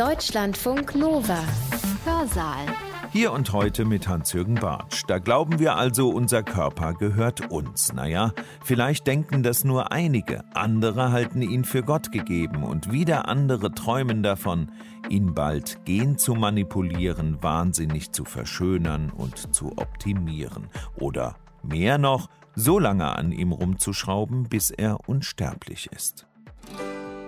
Deutschlandfunk Nova. Hörsaal. Hier und heute mit Hans-Jürgen Bartsch. Da glauben wir also, unser Körper gehört uns. Naja, vielleicht denken das nur einige. Andere halten ihn für Gott gegeben und wieder andere träumen davon, ihn bald gen zu manipulieren, wahnsinnig zu verschönern und zu optimieren. Oder mehr noch, so lange an ihm rumzuschrauben, bis er unsterblich ist.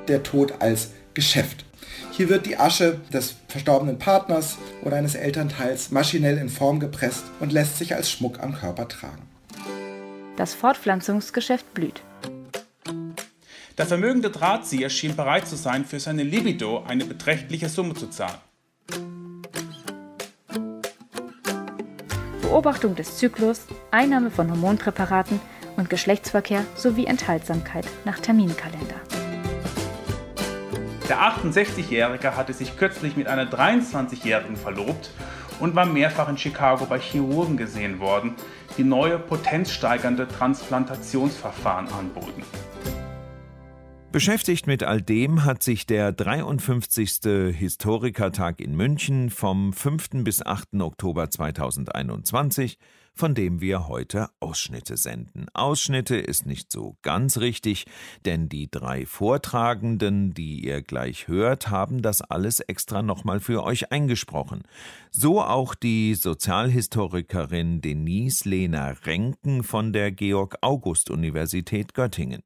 Der Tod als Geschäft. Hier wird die Asche des verstorbenen Partners oder eines Elternteils maschinell in Form gepresst und lässt sich als Schmuck am Körper tragen. Das Fortpflanzungsgeschäft blüht. Der vermögende Drahtzieher schien bereit zu sein, für seine Libido eine beträchtliche Summe zu zahlen. Beobachtung des Zyklus, Einnahme von Hormonpräparaten und Geschlechtsverkehr sowie Enthaltsamkeit nach Terminkalender. Der 68-Jährige hatte sich kürzlich mit einer 23-Jährigen verlobt und war mehrfach in Chicago bei Chirurgen gesehen worden, die neue potenzsteigernde Transplantationsverfahren anboten. Beschäftigt mit all dem hat sich der 53. Historikertag in München vom 5. bis 8. Oktober 2021 von dem wir heute Ausschnitte senden. Ausschnitte ist nicht so ganz richtig, denn die drei Vortragenden, die ihr gleich hört, haben das alles extra nochmal für euch eingesprochen. So auch die Sozialhistorikerin Denise Lena Renken von der Georg-August-Universität Göttingen.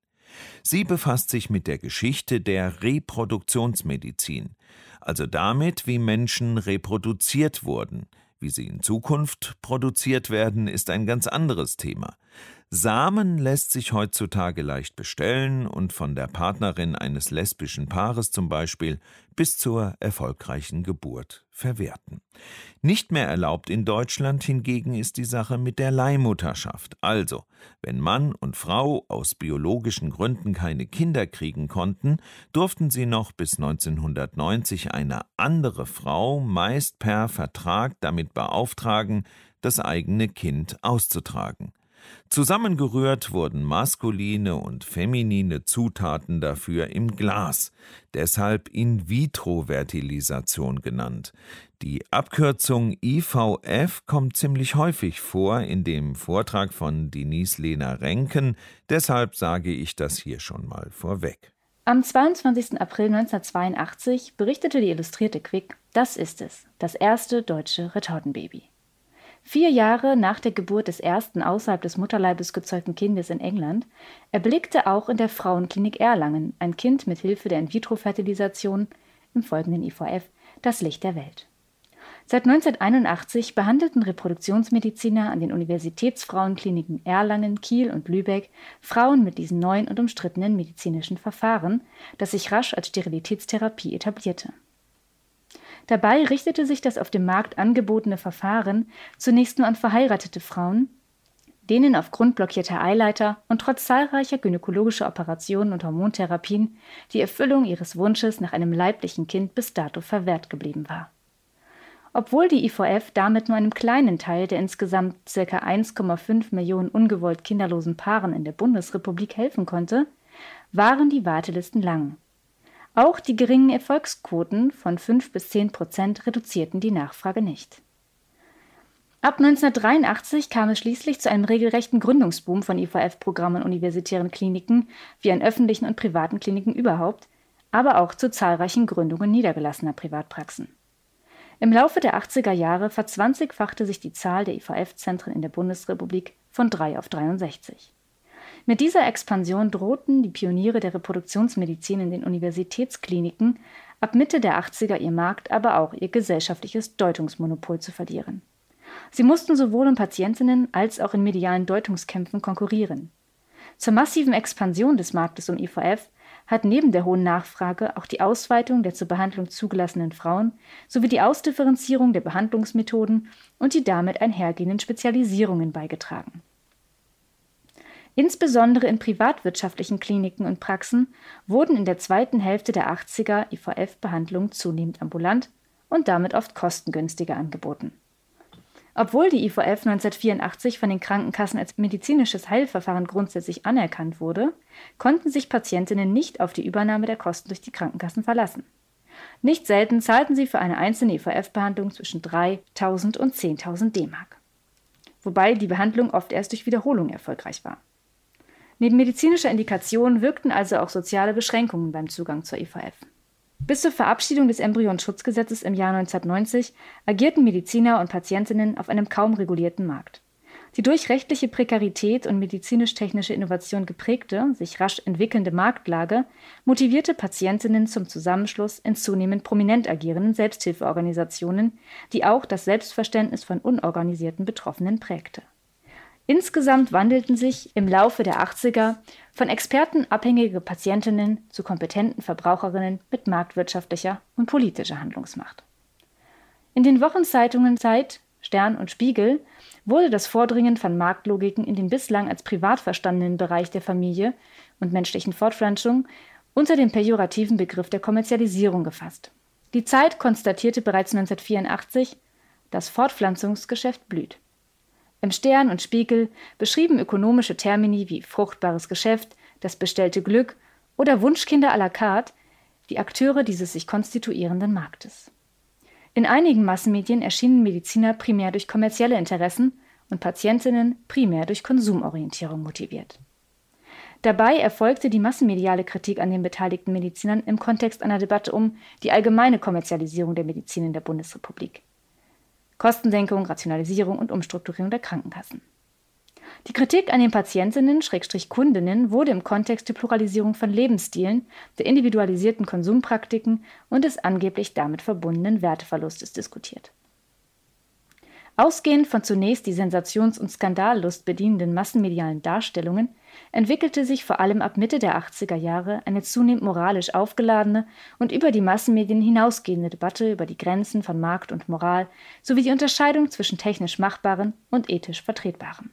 Sie befasst sich mit der Geschichte der Reproduktionsmedizin, also damit, wie Menschen reproduziert wurden, wie sie in Zukunft produziert werden, ist ein ganz anderes Thema. Samen lässt sich heutzutage leicht bestellen und von der Partnerin eines lesbischen Paares zum Beispiel bis zur erfolgreichen Geburt verwerten. Nicht mehr erlaubt in Deutschland hingegen ist die Sache mit der Leihmutterschaft. Also, wenn Mann und Frau aus biologischen Gründen keine Kinder kriegen konnten, durften sie noch bis 1990 eine andere Frau meist per Vertrag damit beauftragen, das eigene Kind auszutragen. Zusammengerührt wurden maskuline und feminine Zutaten dafür im Glas, deshalb In-vitro-Fertilisation genannt. Die Abkürzung IVF kommt ziemlich häufig vor in dem Vortrag von Denise Lena Renken, deshalb sage ich das hier schon mal vorweg. Am 22. April 1982 berichtete die Illustrierte Quick, das ist es, das erste deutsche Retortenbaby. Vier Jahre nach der Geburt des ersten außerhalb des Mutterleibes gezeugten Kindes in England erblickte auch in der Frauenklinik Erlangen ein Kind mit Hilfe der In-vitro-Fertilisation, im folgenden IVF, das Licht der Welt. Seit 1981 behandelten Reproduktionsmediziner an den Universitätsfrauenkliniken Erlangen, Kiel und Lübeck Frauen mit diesen neuen und umstrittenen medizinischen Verfahren, das sich rasch als Sterilitätstherapie etablierte Dabei richtete sich das auf dem Markt angebotene Verfahren zunächst nur an verheiratete Frauen, denen aufgrund blockierter Eileiter und trotz zahlreicher gynäkologischer Operationen und Hormontherapien die Erfüllung ihres Wunsches nach einem leiblichen Kind bis dato verwehrt geblieben war. Obwohl die IVF damit nur einem kleinen Teil der insgesamt ca. 1,5 Millionen ungewollt kinderlosen Paaren in der Bundesrepublik helfen konnte, waren die Wartelisten lang auch die geringen Erfolgsquoten von 5 bis 10 Prozent reduzierten die Nachfrage nicht. Ab 1983 kam es schließlich zu einem regelrechten Gründungsboom von IVF-Programmen universitären Kliniken wie an öffentlichen und privaten Kliniken überhaupt, aber auch zu zahlreichen Gründungen niedergelassener Privatpraxen. Im Laufe der 80er Jahre verzwanzigfachte sich die Zahl der IVF-Zentren in der Bundesrepublik von 3 auf 63. Mit dieser Expansion drohten die Pioniere der Reproduktionsmedizin in den Universitätskliniken ab Mitte der 80er ihr Markt, aber auch ihr gesellschaftliches Deutungsmonopol zu verlieren. Sie mussten sowohl um Patientinnen als auch in medialen Deutungskämpfen konkurrieren. Zur massiven Expansion des Marktes um IVF hat neben der hohen Nachfrage auch die Ausweitung der zur Behandlung zugelassenen Frauen sowie die Ausdifferenzierung der Behandlungsmethoden und die damit einhergehenden Spezialisierungen beigetragen Insbesondere in privatwirtschaftlichen Kliniken und Praxen wurden in der zweiten Hälfte der 80er IVF-Behandlungen zunehmend ambulant und damit oft kostengünstiger angeboten. Obwohl die IVF 1984 von den Krankenkassen als medizinisches Heilverfahren grundsätzlich anerkannt wurde, konnten sich Patientinnen nicht auf die Übernahme der Kosten durch die Krankenkassen verlassen. Nicht selten zahlten sie für eine einzelne IVF-Behandlung zwischen 3.000 und 10.000 D-Mark. Wobei die Behandlung oft erst durch Wiederholung erfolgreich war. Neben medizinischer Indikation wirkten also auch soziale Beschränkungen beim Zugang zur IVF. Bis zur Verabschiedung des Embryonschutzgesetzes im Jahr 1990 agierten Mediziner und Patientinnen auf einem kaum regulierten Markt. Die durch rechtliche Prekarität und medizinisch-technische Innovation geprägte, sich rasch entwickelnde Marktlage motivierte Patientinnen zum Zusammenschluss in zunehmend prominent agierenden Selbsthilfeorganisationen, die auch das Selbstverständnis von unorganisierten Betroffenen prägte. Insgesamt wandelten sich im Laufe der 80er von Experten abhängige Patientinnen zu kompetenten Verbraucherinnen mit marktwirtschaftlicher und politischer Handlungsmacht. In den Wochenzeitungen Zeit, Stern und Spiegel wurde das Vordringen von Marktlogiken in den bislang als privat verstandenen Bereich der Familie und menschlichen Fortpflanzung unter dem pejorativen Begriff der Kommerzialisierung gefasst. Die Zeit konstatierte bereits 1984, das Fortpflanzungsgeschäft blüht. Im Stern und Spiegel beschrieben ökonomische Termini wie fruchtbares Geschäft, das bestellte Glück oder Wunschkinder à la carte die Akteure dieses sich konstituierenden Marktes. In einigen Massenmedien erschienen Mediziner primär durch kommerzielle Interessen und Patientinnen primär durch Konsumorientierung motiviert. Dabei erfolgte die massenmediale Kritik an den beteiligten Medizinern im Kontext einer Debatte um die allgemeine Kommerzialisierung der Medizin in der Bundesrepublik. Kostensenkung, Rationalisierung und Umstrukturierung der Krankenkassen. Die Kritik an den Patientinnen, Schrägstrich Kundinnen, wurde im Kontext der Pluralisierung von Lebensstilen, der individualisierten Konsumpraktiken und des angeblich damit verbundenen Werteverlustes diskutiert. Ausgehend von zunächst die Sensations- und Skandallust bedienenden massenmedialen Darstellungen entwickelte sich vor allem ab Mitte der 80er Jahre eine zunehmend moralisch aufgeladene und über die Massenmedien hinausgehende Debatte über die Grenzen von Markt und Moral sowie die Unterscheidung zwischen technisch Machbaren und ethisch Vertretbaren.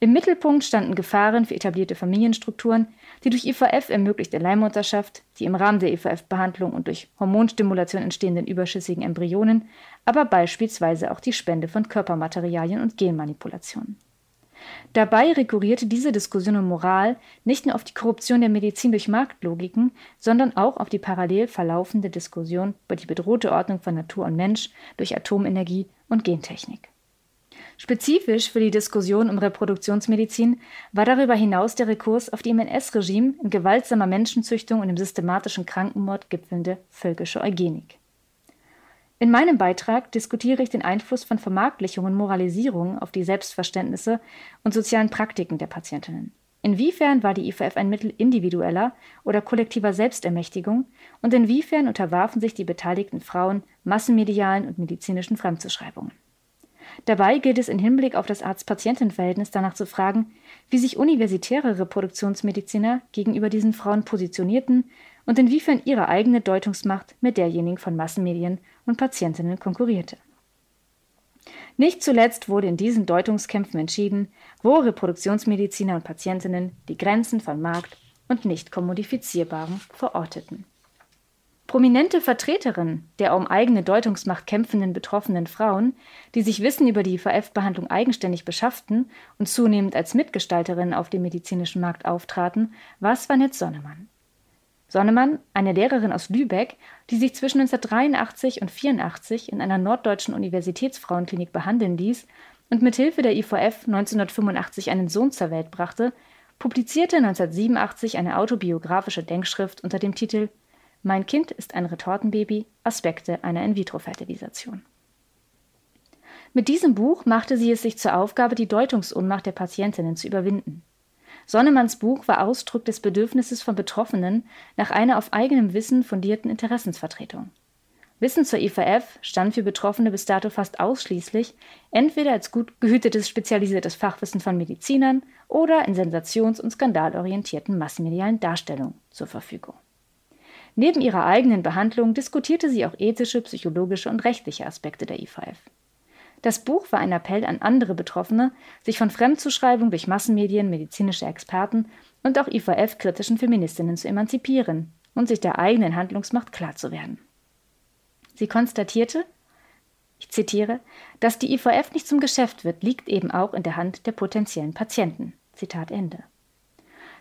Im Mittelpunkt standen Gefahren für etablierte Familienstrukturen, die durch IVF ermöglichte Leihmutterschaft, die im Rahmen der IVF-Behandlung und durch Hormonstimulation entstehenden überschüssigen Embryonen, aber beispielsweise auch die Spende von Körpermaterialien und Genmanipulationen. Dabei rekurrierte diese Diskussion um Moral nicht nur auf die Korruption der Medizin durch Marktlogiken, sondern auch auf die parallel verlaufende Diskussion über die bedrohte Ordnung von Natur und Mensch durch Atomenergie und Gentechnik. Spezifisch für die Diskussion um Reproduktionsmedizin war darüber hinaus der Rekurs auf die im NS-Regime in gewaltsamer Menschenzüchtung und im systematischen Krankenmord gipfelnde völkische Eugenik. In meinem Beitrag diskutiere ich den Einfluss von Vermarktlichung und Moralisierung auf die Selbstverständnisse und sozialen Praktiken der Patientinnen. Inwiefern war die IVF ein Mittel individueller oder kollektiver Selbstermächtigung und inwiefern unterwarfen sich die beteiligten Frauen massenmedialen und medizinischen Fremdzuschreibungen? Dabei gilt es im Hinblick auf das Arzt-Patienten-Verhältnis danach zu fragen, wie sich universitäre Reproduktionsmediziner gegenüber diesen Frauen positionierten und inwiefern ihre eigene Deutungsmacht mit derjenigen von Massenmedien und Patientinnen konkurrierte. Nicht zuletzt wurde in diesen Deutungskämpfen entschieden, wo Reproduktionsmediziner und Patientinnen die Grenzen von Markt und nicht kommodifizierbarem verorteten. Prominente Vertreterinnen der um eigene Deutungsmacht kämpfenden betroffenen Frauen, die sich Wissen über die IVF-Behandlung eigenständig beschafften und zunehmend als Mitgestalterinnen auf dem medizinischen Markt auftraten, war Svanette Sonnemann. Sonnemann, eine Lehrerin aus Lübeck, die sich zwischen 1983 und 1984 in einer norddeutschen Universitätsfrauenklinik behandeln ließ und mit Hilfe der IVF 1985 einen Sohn zur Welt brachte, publizierte 1987 eine autobiografische Denkschrift unter dem Titel mein Kind ist ein Retortenbaby, Aspekte einer In-vitro-Fertilisation. Mit diesem Buch machte sie es sich zur Aufgabe, die Deutungsunmacht der Patientinnen zu überwinden. Sonnemanns Buch war Ausdruck des Bedürfnisses von Betroffenen nach einer auf eigenem Wissen fundierten Interessensvertretung. Wissen zur IVF stand für Betroffene bis dato fast ausschließlich entweder als gut gehütetes spezialisiertes Fachwissen von Medizinern oder in sensations- und skandalorientierten massenmedialen Darstellungen zur Verfügung. Neben ihrer eigenen Behandlung diskutierte sie auch ethische, psychologische und rechtliche Aspekte der IVF. Das Buch war ein Appell an andere Betroffene, sich von Fremdzuschreibung durch Massenmedien, medizinische Experten und auch IVF-kritischen Feministinnen zu emanzipieren und sich der eigenen Handlungsmacht klar zu werden. Sie konstatierte, ich zitiere, dass die IVF nicht zum Geschäft wird, liegt eben auch in der Hand der potenziellen Patienten. Zitat Ende.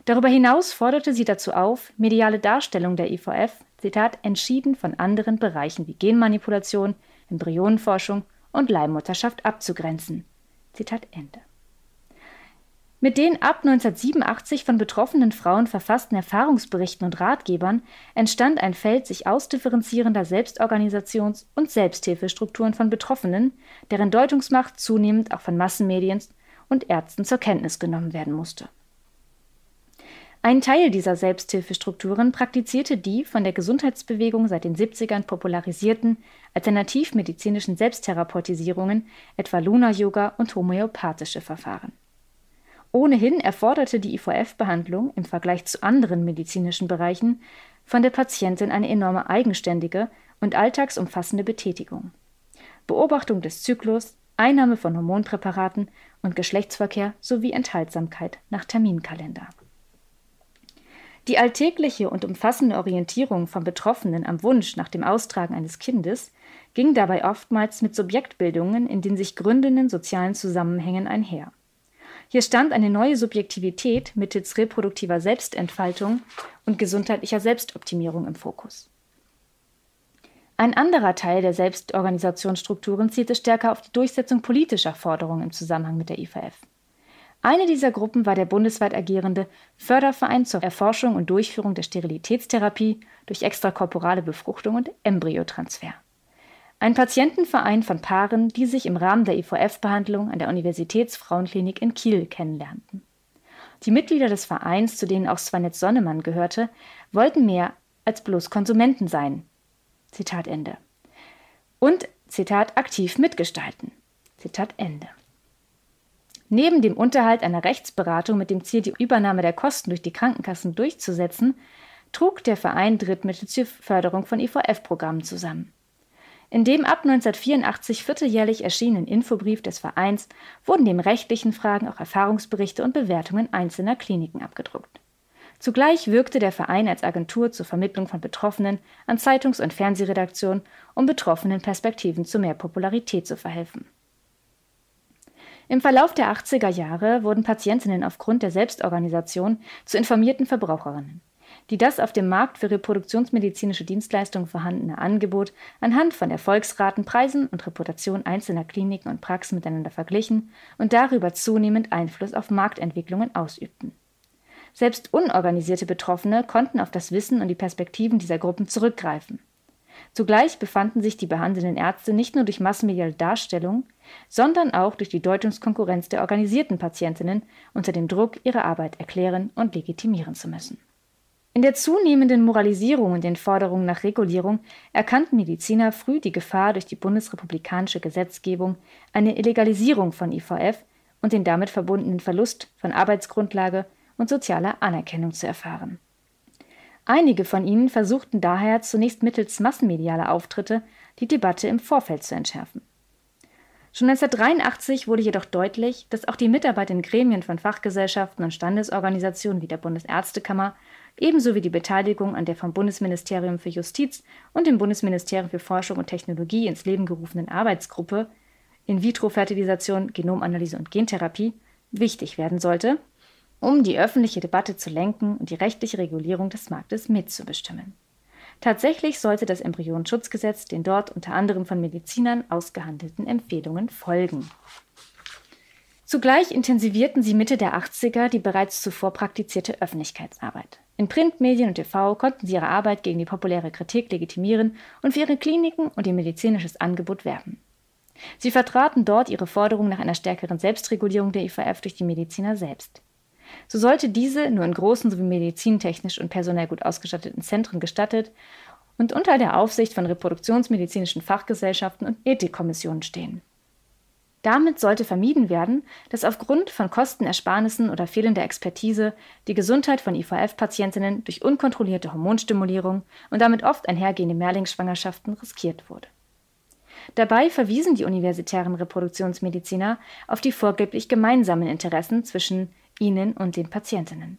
Darüber hinaus forderte sie dazu auf, mediale Darstellung der IVF, Zitat, entschieden von anderen Bereichen wie Genmanipulation, Embryonenforschung und Leihmutterschaft abzugrenzen. Zitat Ende. Mit den ab 1987 von betroffenen Frauen verfassten Erfahrungsberichten und Ratgebern entstand ein Feld sich ausdifferenzierender Selbstorganisations- und Selbsthilfestrukturen von Betroffenen, deren Deutungsmacht zunehmend auch von Massenmedien und Ärzten zur Kenntnis genommen werden musste. Ein Teil dieser Selbsthilfestrukturen praktizierte die von der Gesundheitsbewegung seit den 70ern popularisierten alternativmedizinischen Selbsttherapeutisierungen, etwa Luna-Yoga und homöopathische Verfahren. Ohnehin erforderte die IVF-Behandlung im Vergleich zu anderen medizinischen Bereichen von der Patientin eine enorme eigenständige und alltagsumfassende Betätigung. Beobachtung des Zyklus, Einnahme von Hormonpräparaten und Geschlechtsverkehr sowie Enthaltsamkeit nach Terminkalender. Die alltägliche und umfassende Orientierung von Betroffenen am Wunsch nach dem Austragen eines Kindes ging dabei oftmals mit Subjektbildungen in den sich gründenden sozialen Zusammenhängen einher. Hier stand eine neue Subjektivität mittels reproduktiver Selbstentfaltung und gesundheitlicher Selbstoptimierung im Fokus. Ein anderer Teil der Selbstorganisationsstrukturen zielte stärker auf die Durchsetzung politischer Forderungen im Zusammenhang mit der IVF. Eine dieser Gruppen war der bundesweit agierende Förderverein zur Erforschung und Durchführung der Sterilitätstherapie durch extrakorporale Befruchtung und Embryotransfer. Ein Patientenverein von Paaren, die sich im Rahmen der IVF-Behandlung an der Universitätsfrauenklinik in Kiel kennenlernten. Die Mitglieder des Vereins, zu denen auch Svanett Sonnemann gehörte, wollten mehr als bloß Konsumenten sein. Zitat Ende. Und, Zitat, aktiv mitgestalten. Zitat Ende. Neben dem Unterhalt einer Rechtsberatung mit dem Ziel, die Übernahme der Kosten durch die Krankenkassen durchzusetzen, trug der Verein Drittmittel zur Förderung von IVF-Programmen zusammen. In dem ab 1984 vierteljährlich erschienenen Infobrief des Vereins wurden neben rechtlichen Fragen auch Erfahrungsberichte und Bewertungen einzelner Kliniken abgedruckt. Zugleich wirkte der Verein als Agentur zur Vermittlung von Betroffenen an Zeitungs- und Fernsehredaktionen, um betroffenen Perspektiven zu mehr Popularität zu verhelfen. Im Verlauf der 80er Jahre wurden Patientinnen aufgrund der Selbstorganisation zu informierten Verbraucherinnen die das auf dem Markt für reproduktionsmedizinische Dienstleistungen vorhandene Angebot anhand von Erfolgsraten, Preisen und Reputation einzelner Kliniken und Praxen miteinander verglichen und darüber zunehmend Einfluss auf Marktentwicklungen ausübten. Selbst unorganisierte Betroffene konnten auf das Wissen und die Perspektiven dieser Gruppen zurückgreifen. Zugleich befanden sich die behandelnden Ärzte nicht nur durch massenmediale Darstellung, sondern auch durch die Deutungskonkurrenz der organisierten Patientinnen unter dem Druck, ihre Arbeit erklären und legitimieren zu müssen. In der zunehmenden Moralisierung und den Forderungen nach Regulierung erkannten Mediziner früh die Gefahr durch die bundesrepublikanische Gesetzgebung, eine Illegalisierung von IVF und den damit verbundenen Verlust von Arbeitsgrundlage und sozialer Anerkennung zu erfahren. Einige von ihnen versuchten daher zunächst mittels massenmedialer Auftritte die Debatte im Vorfeld zu entschärfen. Schon 1983 wurde jedoch deutlich, dass auch die Mitarbeit in Gremien von Fachgesellschaften und Standesorganisationen wie der Bundesärztekammer ebenso wie die Beteiligung an der vom Bundesministerium für Justiz und dem Bundesministerium für Forschung und Technologie ins Leben gerufenen Arbeitsgruppe In-vitro-Fertilisation, Genomanalyse und Gentherapie wichtig werden sollte, um die öffentliche Debatte zu lenken und die rechtliche Regulierung des Marktes mitzubestimmen. Tatsächlich sollte das Embryonenschutzgesetz den dort unter anderem von Medizinern ausgehandelten Empfehlungen folgen. Zugleich intensivierten sie Mitte der 80er die bereits zuvor praktizierte Öffentlichkeitsarbeit. In Printmedien und TV konnten sie ihre Arbeit gegen die populäre Kritik legitimieren und für ihre Kliniken und ihr medizinisches Angebot werben. Sie vertraten dort ihre Forderung nach einer stärkeren Selbstregulierung der IVF durch die Mediziner selbst. So sollte diese nur in großen sowie medizintechnisch und personell gut ausgestatteten Zentren gestattet und unter der Aufsicht von reproduktionsmedizinischen Fachgesellschaften und Ethikkommissionen stehen. Damit sollte vermieden werden, dass aufgrund von Kostenersparnissen oder fehlender Expertise die Gesundheit von IVF-Patientinnen durch unkontrollierte Hormonstimulierung und damit oft einhergehende Mehrlingsschwangerschaften riskiert wurde. Dabei verwiesen die universitären Reproduktionsmediziner auf die vorgeblich gemeinsamen Interessen zwischen ihnen und den Patientinnen.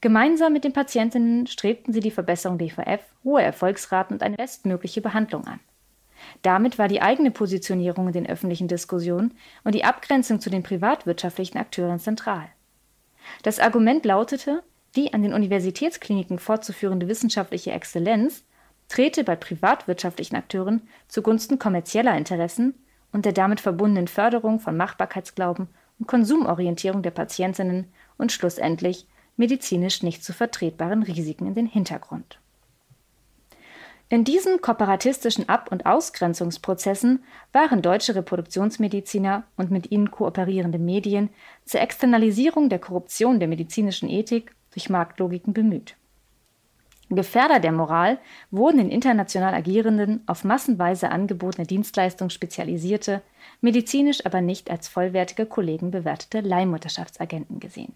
Gemeinsam mit den Patientinnen strebten sie die Verbesserung der IVF, hohe Erfolgsraten und eine bestmögliche Behandlung an. Damit war die eigene Positionierung in den öffentlichen Diskussionen und die Abgrenzung zu den privatwirtschaftlichen Akteuren zentral. Das Argument lautete, die an den Universitätskliniken fortzuführende wissenschaftliche Exzellenz trete bei privatwirtschaftlichen Akteuren zugunsten kommerzieller Interessen und der damit verbundenen Förderung von Machbarkeitsglauben und Konsumorientierung der Patientinnen und schlussendlich medizinisch nicht zu vertretbaren Risiken in den Hintergrund. In diesen kooperatistischen Ab- und Ausgrenzungsprozessen waren deutsche Reproduktionsmediziner und mit ihnen kooperierende Medien zur Externalisierung der Korruption der medizinischen Ethik durch Marktlogiken bemüht. Gefährder der Moral wurden in international agierenden, auf massenweise angebotene Dienstleistungen spezialisierte, medizinisch aber nicht als vollwertige Kollegen bewertete Leihmutterschaftsagenten gesehen.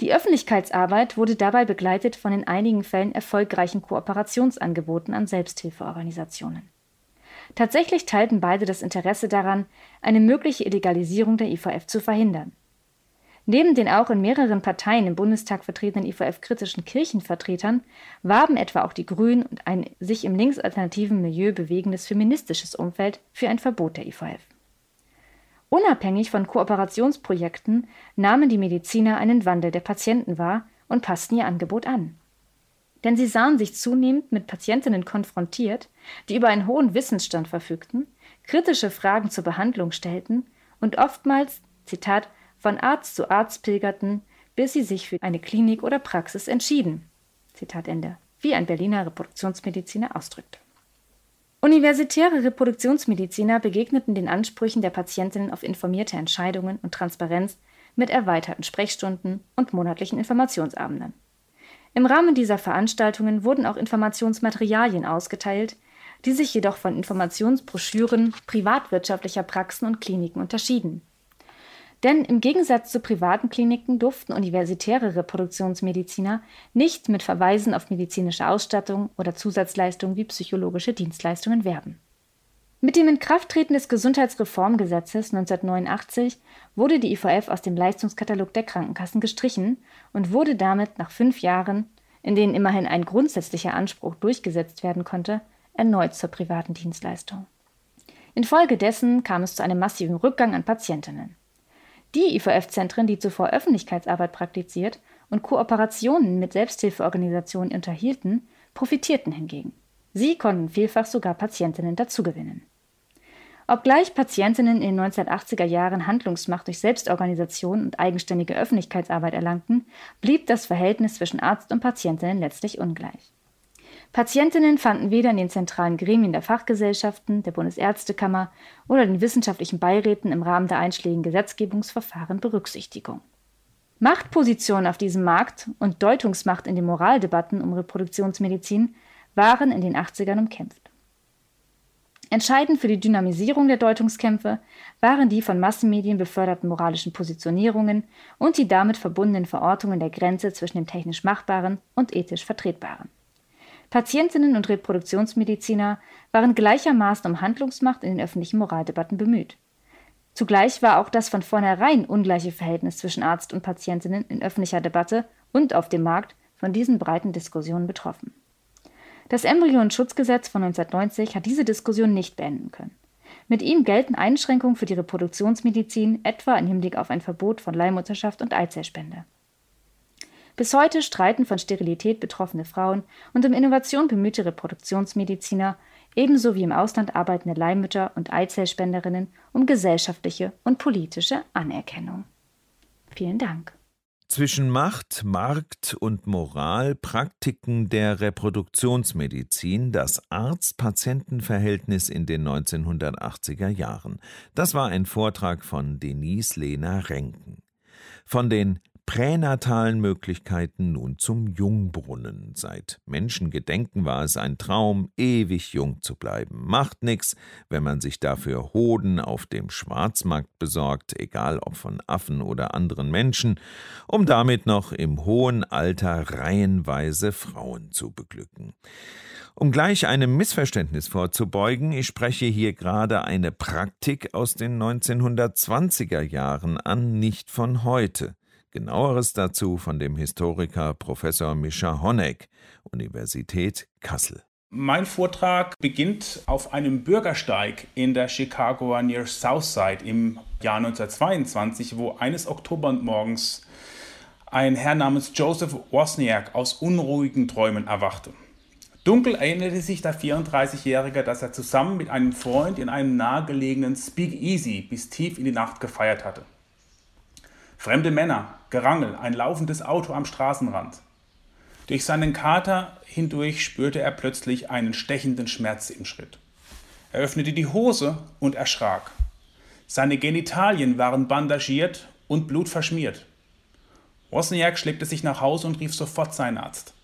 Die Öffentlichkeitsarbeit wurde dabei begleitet von in einigen Fällen erfolgreichen Kooperationsangeboten an Selbsthilfeorganisationen. Tatsächlich teilten beide das Interesse daran, eine mögliche Illegalisierung der IVF zu verhindern. Neben den auch in mehreren Parteien im Bundestag vertretenen IVF-kritischen Kirchenvertretern warben etwa auch die Grünen und ein sich im linksalternativen Milieu bewegendes feministisches Umfeld für ein Verbot der IVF. Unabhängig von Kooperationsprojekten nahmen die Mediziner einen Wandel der Patienten wahr und passten ihr Angebot an. Denn sie sahen sich zunehmend mit Patientinnen konfrontiert, die über einen hohen Wissensstand verfügten, kritische Fragen zur Behandlung stellten und oftmals, Zitat, von Arzt zu Arzt pilgerten, bis sie sich für eine Klinik oder Praxis entschieden. Zitat Ende. Wie ein Berliner Reproduktionsmediziner ausdrückte. Universitäre Reproduktionsmediziner begegneten den Ansprüchen der Patientinnen auf informierte Entscheidungen und Transparenz mit erweiterten Sprechstunden und monatlichen Informationsabenden. Im Rahmen dieser Veranstaltungen wurden auch Informationsmaterialien ausgeteilt, die sich jedoch von Informationsbroschüren privatwirtschaftlicher Praxen und Kliniken unterschieden. Denn im Gegensatz zu privaten Kliniken durften universitäre Reproduktionsmediziner nicht mit Verweisen auf medizinische Ausstattung oder Zusatzleistungen wie psychologische Dienstleistungen werben. Mit dem Inkrafttreten des Gesundheitsreformgesetzes 1989 wurde die IVF aus dem Leistungskatalog der Krankenkassen gestrichen und wurde damit nach fünf Jahren, in denen immerhin ein grundsätzlicher Anspruch durchgesetzt werden konnte, erneut zur privaten Dienstleistung. Infolgedessen kam es zu einem massiven Rückgang an Patientinnen. Die IVF-Zentren, die zuvor Öffentlichkeitsarbeit praktiziert und Kooperationen mit Selbsthilfeorganisationen unterhielten, profitierten hingegen. Sie konnten vielfach sogar Patientinnen dazugewinnen. Obgleich Patientinnen in den 1980er Jahren Handlungsmacht durch Selbstorganisation und eigenständige Öffentlichkeitsarbeit erlangten, blieb das Verhältnis zwischen Arzt und Patientinnen letztlich ungleich. Patientinnen fanden weder in den zentralen Gremien der Fachgesellschaften, der Bundesärztekammer oder den wissenschaftlichen Beiräten im Rahmen der einschlägigen Gesetzgebungsverfahren Berücksichtigung. Machtpositionen auf diesem Markt und Deutungsmacht in den Moraldebatten um Reproduktionsmedizin waren in den 80ern umkämpft. Entscheidend für die Dynamisierung der Deutungskämpfe waren die von Massenmedien beförderten moralischen Positionierungen und die damit verbundenen Verortungen der Grenze zwischen dem technisch Machbaren und ethisch Vertretbaren. Patientinnen und Reproduktionsmediziner waren gleichermaßen um Handlungsmacht in den öffentlichen Moraldebatten bemüht. Zugleich war auch das von vornherein ungleiche Verhältnis zwischen Arzt und Patientinnen in öffentlicher Debatte und auf dem Markt von diesen breiten Diskussionen betroffen. Das Embryonenschutzgesetz von 1990 hat diese Diskussion nicht beenden können. Mit ihm gelten Einschränkungen für die Reproduktionsmedizin, etwa im Hinblick auf ein Verbot von Leihmutterschaft und Eizellspende. Bis heute streiten von Sterilität betroffene Frauen und um Innovation bemühte Reproduktionsmediziner, ebenso wie im Ausland arbeitende Leihmütter und Eizellspenderinnen um gesellschaftliche und politische Anerkennung. Vielen Dank. Zwischen Macht, Markt und Moral Praktiken der Reproduktionsmedizin das Arzt-Patienten-Verhältnis in den 1980er Jahren. Das war ein Vortrag von Denise Lena Renken. Von den pränatalen Möglichkeiten nun zum Jungbrunnen. Seit Menschengedenken war es ein Traum, ewig jung zu bleiben. Macht nix, wenn man sich dafür Hoden auf dem Schwarzmarkt besorgt, egal ob von Affen oder anderen Menschen, um damit noch im hohen Alter reihenweise Frauen zu beglücken. Um gleich einem Missverständnis vorzubeugen, ich spreche hier gerade eine Praktik aus den 1920er Jahren an, nicht von heute. Genaueres dazu von dem Historiker Professor Mischa Honeck, Universität Kassel. Mein Vortrag beginnt auf einem Bürgersteig in der Chicagoer Near Southside im Jahr 1922, wo eines Oktobermorgens ein Herr namens Joseph Wozniak aus unruhigen Träumen erwachte. Dunkel erinnerte sich der 34-Jährige, dass er zusammen mit einem Freund in einem nahegelegenen Speakeasy bis tief in die Nacht gefeiert hatte. Fremde Männer, Gerangel, ein laufendes Auto am Straßenrand. Durch seinen Kater hindurch spürte er plötzlich einen stechenden Schmerz im Schritt. Er öffnete die Hose und erschrak. Seine Genitalien waren bandagiert und blutverschmiert. Wozniak schleppte sich nach Hause und rief sofort seinen Arzt.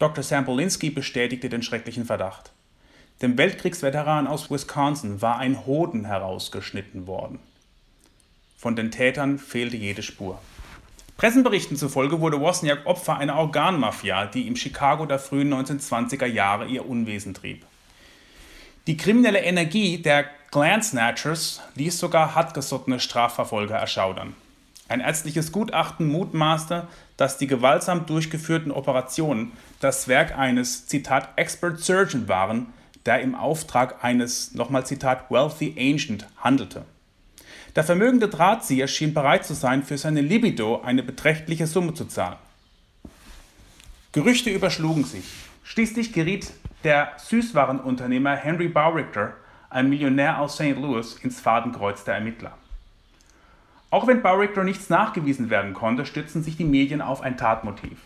Dr. Sampolinski bestätigte den schrecklichen Verdacht. Dem Weltkriegsveteran aus Wisconsin war ein Hoden herausgeschnitten worden. Von den Tätern fehlte jede Spur. Pressenberichten zufolge wurde Wozniak Opfer einer Organmafia, die im Chicago der frühen 1920er Jahre ihr Unwesen trieb. Die kriminelle Energie der Gland Snatchers ließ sogar hartgesottene Strafverfolger erschaudern. Ein ärztliches Gutachten mutmaßte, dass die gewaltsam durchgeführten Operationen das Werk eines, Zitat, Expert Surgeon waren, der im Auftrag eines, nochmal Zitat, Wealthy Ancient handelte. Der vermögende Drahtzieher schien bereit zu sein, für seine Libido eine beträchtliche Summe zu zahlen. Gerüchte überschlugen sich. Schließlich geriet der Süßwarenunternehmer Henry Bowrichter, ein Millionär aus St. Louis, ins Fadenkreuz der Ermittler. Auch wenn Bowrichter nichts nachgewiesen werden konnte, stützten sich die Medien auf ein Tatmotiv.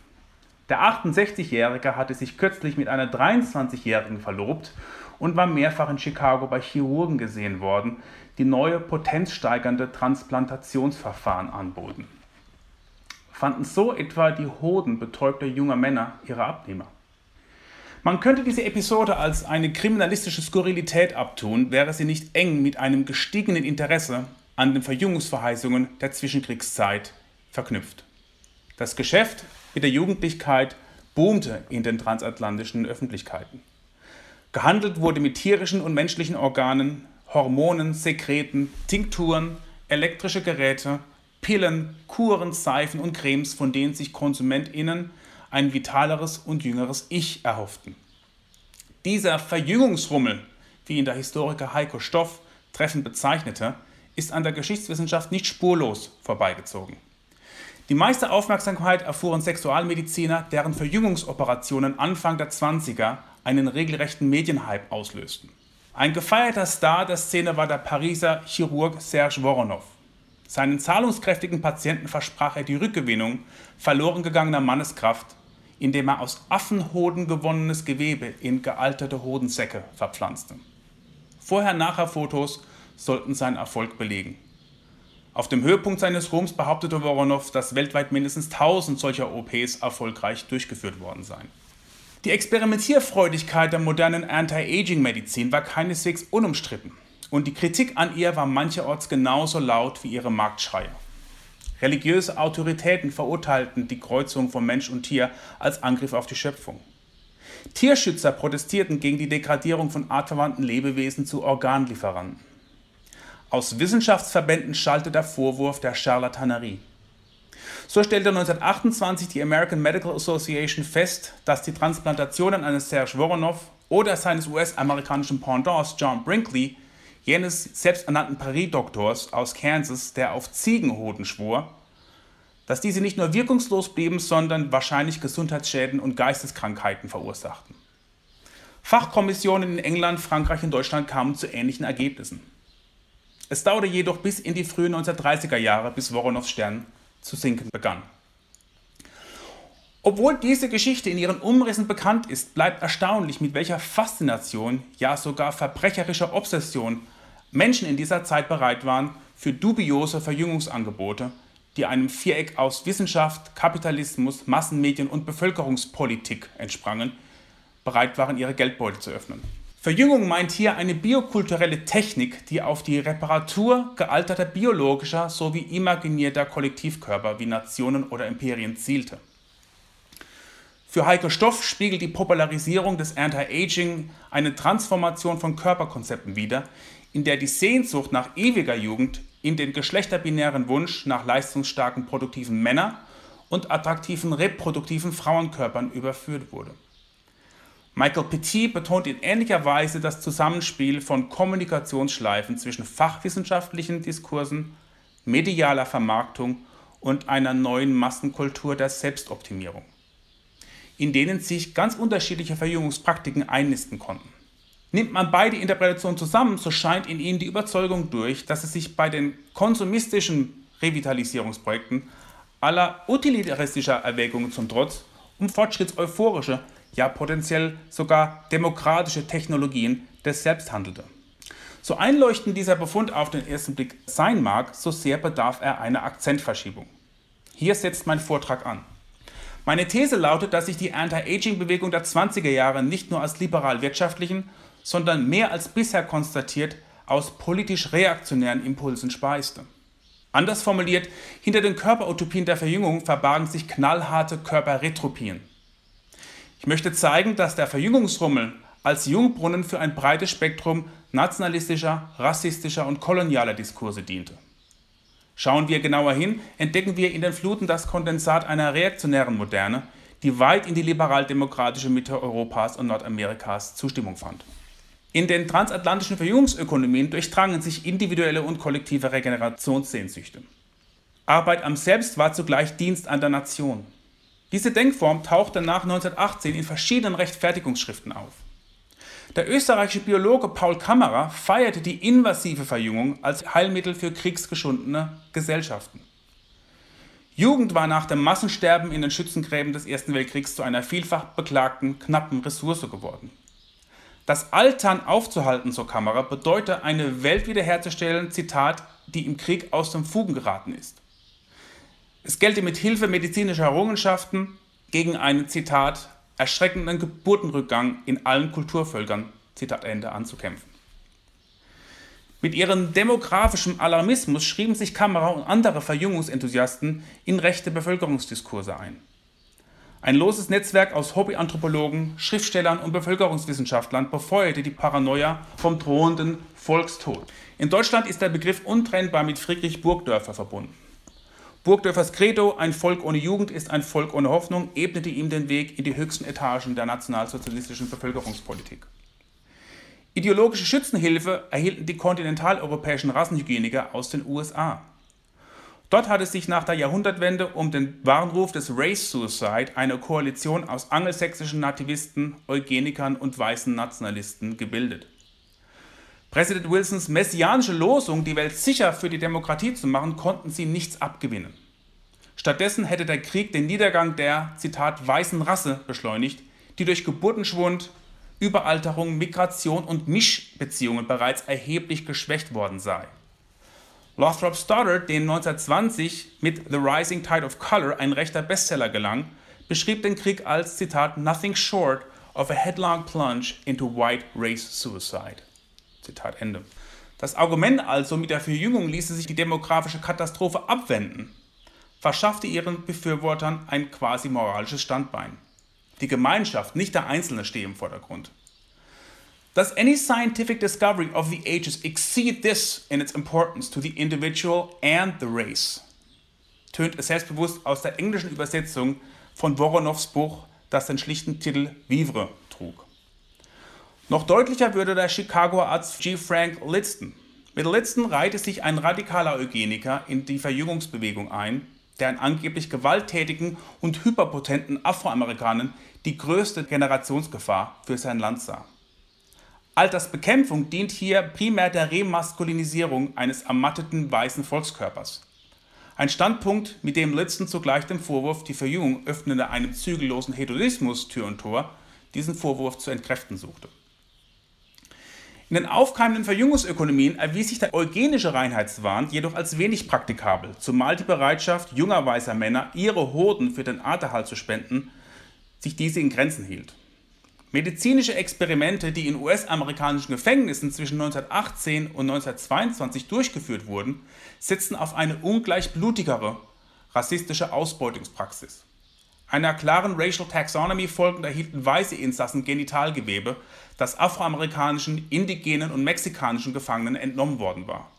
Der 68-Jährige hatte sich kürzlich mit einer 23-Jährigen verlobt und war mehrfach in Chicago bei Chirurgen gesehen worden, die neue potenzsteigernde Transplantationsverfahren anboten. Fanden so etwa die Hoden betäubter junger Männer ihre Abnehmer? Man könnte diese Episode als eine kriminalistische Skurrilität abtun, wäre sie nicht eng mit einem gestiegenen Interesse an den Verjüngungsverheißungen der Zwischenkriegszeit verknüpft. Das Geschäft mit der Jugendlichkeit boomte in den transatlantischen Öffentlichkeiten. Gehandelt wurde mit tierischen und menschlichen Organen, Hormonen, Sekreten, Tinkturen, elektrische Geräte, Pillen, Kuren, Seifen und Cremes, von denen sich KonsumentInnen ein vitaleres und jüngeres Ich erhofften. Dieser Verjüngungsrummel, wie ihn der Historiker Heiko Stoff treffend bezeichnete, ist an der Geschichtswissenschaft nicht spurlos vorbeigezogen. Die meiste Aufmerksamkeit erfuhren Sexualmediziner, deren Verjüngungsoperationen Anfang der 20er einen regelrechten Medienhype auslösten. Ein gefeierter Star der Szene war der Pariser Chirurg Serge Voronoff. Seinen zahlungskräftigen Patienten versprach er die Rückgewinnung verloren gegangener Manneskraft, indem er aus Affenhoden gewonnenes Gewebe in gealterte Hodensäcke verpflanzte. Vorher-Nachher-Fotos sollten seinen Erfolg belegen. Auf dem Höhepunkt seines Ruhms behauptete Voronoff, dass weltweit mindestens 1000 solcher OPs erfolgreich durchgeführt worden seien. Die Experimentierfreudigkeit der modernen Anti-Aging-Medizin war keineswegs unumstritten und die Kritik an ihr war mancherorts genauso laut wie ihre Marktschreie. Religiöse Autoritäten verurteilten die Kreuzung von Mensch und Tier als Angriff auf die Schöpfung. Tierschützer protestierten gegen die Degradierung von artverwandten Lebewesen zu Organlieferanten. Aus Wissenschaftsverbänden schallte der Vorwurf der Charlatanerie. So stellte 1928 die American Medical Association fest, dass die Transplantationen eines Serge Voronoff oder seines US-amerikanischen Pendants John Brinkley, jenes selbsternannten Paris-Doktors aus Kansas, der auf Ziegenhoden schwor, dass diese nicht nur wirkungslos blieben, sondern wahrscheinlich Gesundheitsschäden und Geisteskrankheiten verursachten. Fachkommissionen in England, Frankreich und Deutschland kamen zu ähnlichen Ergebnissen. Es dauerte jedoch bis in die frühen 1930er Jahre, bis Voronoffs Stern zu sinken begann. Obwohl diese Geschichte in ihren Umrissen bekannt ist, bleibt erstaunlich, mit welcher Faszination, ja sogar verbrecherischer Obsession Menschen in dieser Zeit bereit waren für dubiose Verjüngungsangebote, die einem Viereck aus Wissenschaft, Kapitalismus, Massenmedien und Bevölkerungspolitik entsprangen, bereit waren, ihre Geldbeutel zu öffnen. Verjüngung meint hier eine biokulturelle Technik, die auf die Reparatur gealterter biologischer sowie imaginierter Kollektivkörper wie Nationen oder Imperien zielte. Für Heiko Stoff spiegelt die Popularisierung des Anti-Aging eine Transformation von Körperkonzepten wider, in der die Sehnsucht nach ewiger Jugend in den geschlechterbinären Wunsch nach leistungsstarken produktiven Männern und attraktiven reproduktiven Frauenkörpern überführt wurde. Michael Petit betont in ähnlicher Weise das Zusammenspiel von Kommunikationsschleifen zwischen fachwissenschaftlichen Diskursen, medialer Vermarktung und einer neuen Massenkultur der Selbstoptimierung, in denen sich ganz unterschiedliche Verjüngungspraktiken einnisten konnten. Nimmt man beide Interpretationen zusammen, so scheint in ihnen die Überzeugung durch, dass es sich bei den konsumistischen Revitalisierungsprojekten aller utilitaristischer Erwägungen zum Trotz um fortschrittseuphorische, ja potenziell sogar demokratische Technologien des Selbst handelte. So einleuchtend dieser Befund auf den ersten Blick sein mag, so sehr bedarf er einer Akzentverschiebung. Hier setzt mein Vortrag an. Meine These lautet, dass sich die Anti-Aging-Bewegung der 20er Jahre nicht nur aus liberal-wirtschaftlichen, sondern mehr als bisher konstatiert aus politisch reaktionären Impulsen speiste. Anders formuliert, hinter den Körperutopien der Verjüngung verbargen sich knallharte Körperretropien. Ich möchte zeigen, dass der Verjüngungsrummel als Jungbrunnen für ein breites Spektrum nationalistischer, rassistischer und kolonialer Diskurse diente. Schauen wir genauer hin, entdecken wir in den Fluten das Kondensat einer reaktionären Moderne, die weit in die liberal-demokratische Mitte Europas und Nordamerikas Zustimmung fand. In den transatlantischen Verjüngungsökonomien durchdrangen sich individuelle und kollektive Regenerationssehnsüchte. Arbeit am Selbst war zugleich Dienst an der Nation. Diese Denkform tauchte nach 1918 in verschiedenen Rechtfertigungsschriften auf. Der österreichische Biologe Paul Kammerer feierte die invasive Verjüngung als Heilmittel für kriegsgeschundene Gesellschaften. Jugend war nach dem Massensterben in den Schützengräben des Ersten Weltkriegs zu einer vielfach beklagten, knappen Ressource geworden. Das Altern aufzuhalten zur Kamera bedeutet eine Welt wiederherzustellen, Zitat, die im Krieg aus dem Fugen geraten ist. Es gelte mit Hilfe medizinischer Errungenschaften gegen einen, Zitat, erschreckenden Geburtenrückgang in allen Kulturvölkern, Zitat Ende, anzukämpfen. Mit ihrem demografischen Alarmismus schrieben sich Kamera und andere Verjüngungsenthusiasten in rechte Bevölkerungsdiskurse ein. Ein loses Netzwerk aus Hobbyanthropologen, Schriftstellern und Bevölkerungswissenschaftlern befeuerte die Paranoia vom drohenden Volkstod. In Deutschland ist der Begriff untrennbar mit Friedrich Burgdörfer verbunden. Burgdörfers Credo, ein Volk ohne Jugend ist ein Volk ohne Hoffnung, ebnete ihm den Weg in die höchsten Etagen der nationalsozialistischen Bevölkerungspolitik. Ideologische Schützenhilfe erhielten die kontinentaleuropäischen Rassenhygieniker aus den USA. Dort hat es sich nach der Jahrhundertwende um den Warnruf des Race Suicide eine Koalition aus angelsächsischen Nativisten, Eugenikern und weißen Nationalisten gebildet. Präsident Wilsons messianische Losung, die Welt sicher für die Demokratie zu machen, konnten sie nichts abgewinnen. Stattdessen hätte der Krieg den Niedergang der, Zitat, weißen Rasse beschleunigt, die durch Geburtenschwund, Überalterung, Migration und Mischbeziehungen bereits erheblich geschwächt worden sei. Lothrop Stoddard, dem 1920 mit The Rising Tide of Color ein rechter Bestseller gelang, beschrieb den Krieg als, Zitat, nothing short of a headlong plunge into white race suicide. Zitat Ende. Das Argument also mit der Verjüngung ließe sich die demografische Katastrophe abwenden, verschaffte ihren Befürwortern ein quasi moralisches Standbein. Die Gemeinschaft, nicht der Einzelne stehe im Vordergrund. Does any scientific discovery of the ages exceed this in its importance to the individual and the race? tönt es selbstbewusst aus der englischen Übersetzung von Voronoffs Buch, das den schlichten Titel Vivre trug. Noch deutlicher würde der Chicagoer Arzt G. Frank Lidston. Mit Lidston reihte sich ein radikaler Eugeniker in die Verjüngungsbewegung ein, der in angeblich gewalttätigen und hyperpotenten Afroamerikanern die größte Generationsgefahr für sein Land sah. Altersbekämpfung dient hier primär der Remaskulinisierung eines ermatteten weißen Volkskörpers. Ein Standpunkt, mit dem Litzen zugleich den Vorwurf, die Verjüngung öffnende einem zügellosen Hedonismus Tür und Tor, diesen Vorwurf zu entkräften suchte. In den aufkeimenden Verjüngungsökonomien erwies sich der eugenische Reinheitswahn jedoch als wenig praktikabel, zumal die Bereitschaft junger weißer Männer, ihre Hoden für den Arterhalt zu spenden, sich diese in Grenzen hielt. Medizinische Experimente, die in US-amerikanischen Gefängnissen zwischen 1918 und 1922 durchgeführt wurden, setzten auf eine ungleich blutigere rassistische Ausbeutungspraxis. Einer klaren Racial Taxonomy folgend erhielten weiße Insassen Genitalgewebe, das afroamerikanischen, indigenen und mexikanischen Gefangenen entnommen worden war.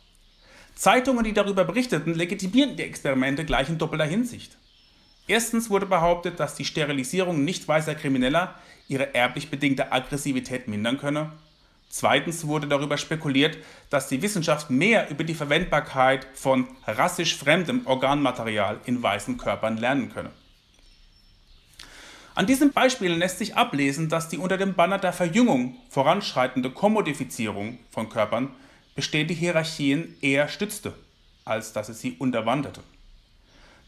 Zeitungen, die darüber berichteten, legitimierten die Experimente gleich in doppelter Hinsicht. Erstens wurde behauptet, dass die Sterilisierung nicht weißer Krimineller ihre erblich bedingte Aggressivität mindern könne. Zweitens wurde darüber spekuliert, dass die Wissenschaft mehr über die Verwendbarkeit von rassisch fremdem Organmaterial in weißen Körpern lernen könne. An diesen Beispielen lässt sich ablesen, dass die unter dem Banner der Verjüngung voranschreitende Kommodifizierung von Körpern bestehende Hierarchien eher stützte, als dass es sie unterwanderte.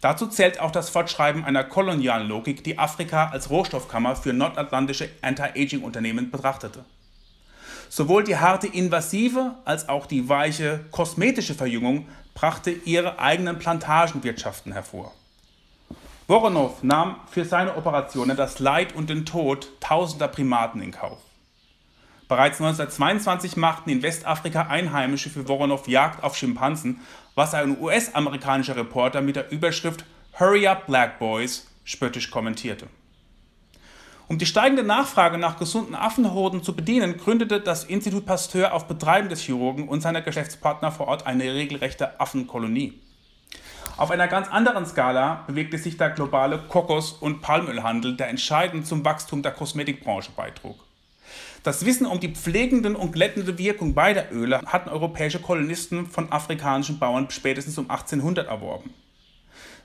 Dazu zählt auch das Fortschreiben einer kolonialen Logik, die Afrika als Rohstoffkammer für nordatlantische Anti-Aging-Unternehmen betrachtete. Sowohl die harte invasive als auch die weiche kosmetische Verjüngung brachte ihre eigenen Plantagenwirtschaften hervor. Voronoff nahm für seine Operationen das Leid und den Tod tausender Primaten in Kauf. Bereits 1922 machten in Westafrika Einheimische für Voronoff Jagd auf Schimpansen, was ein US-amerikanischer Reporter mit der Überschrift Hurry up, Black Boys spöttisch kommentierte. Um die steigende Nachfrage nach gesunden Affenhorden zu bedienen, gründete das Institut Pasteur auf Betreiben des Chirurgen und seiner Geschäftspartner vor Ort eine regelrechte Affenkolonie. Auf einer ganz anderen Skala bewegte sich der globale Kokos- und Palmölhandel, der entscheidend zum Wachstum der Kosmetikbranche beitrug. Das Wissen um die pflegende und glättende Wirkung beider Öle hatten europäische Kolonisten von afrikanischen Bauern spätestens um 1800 erworben.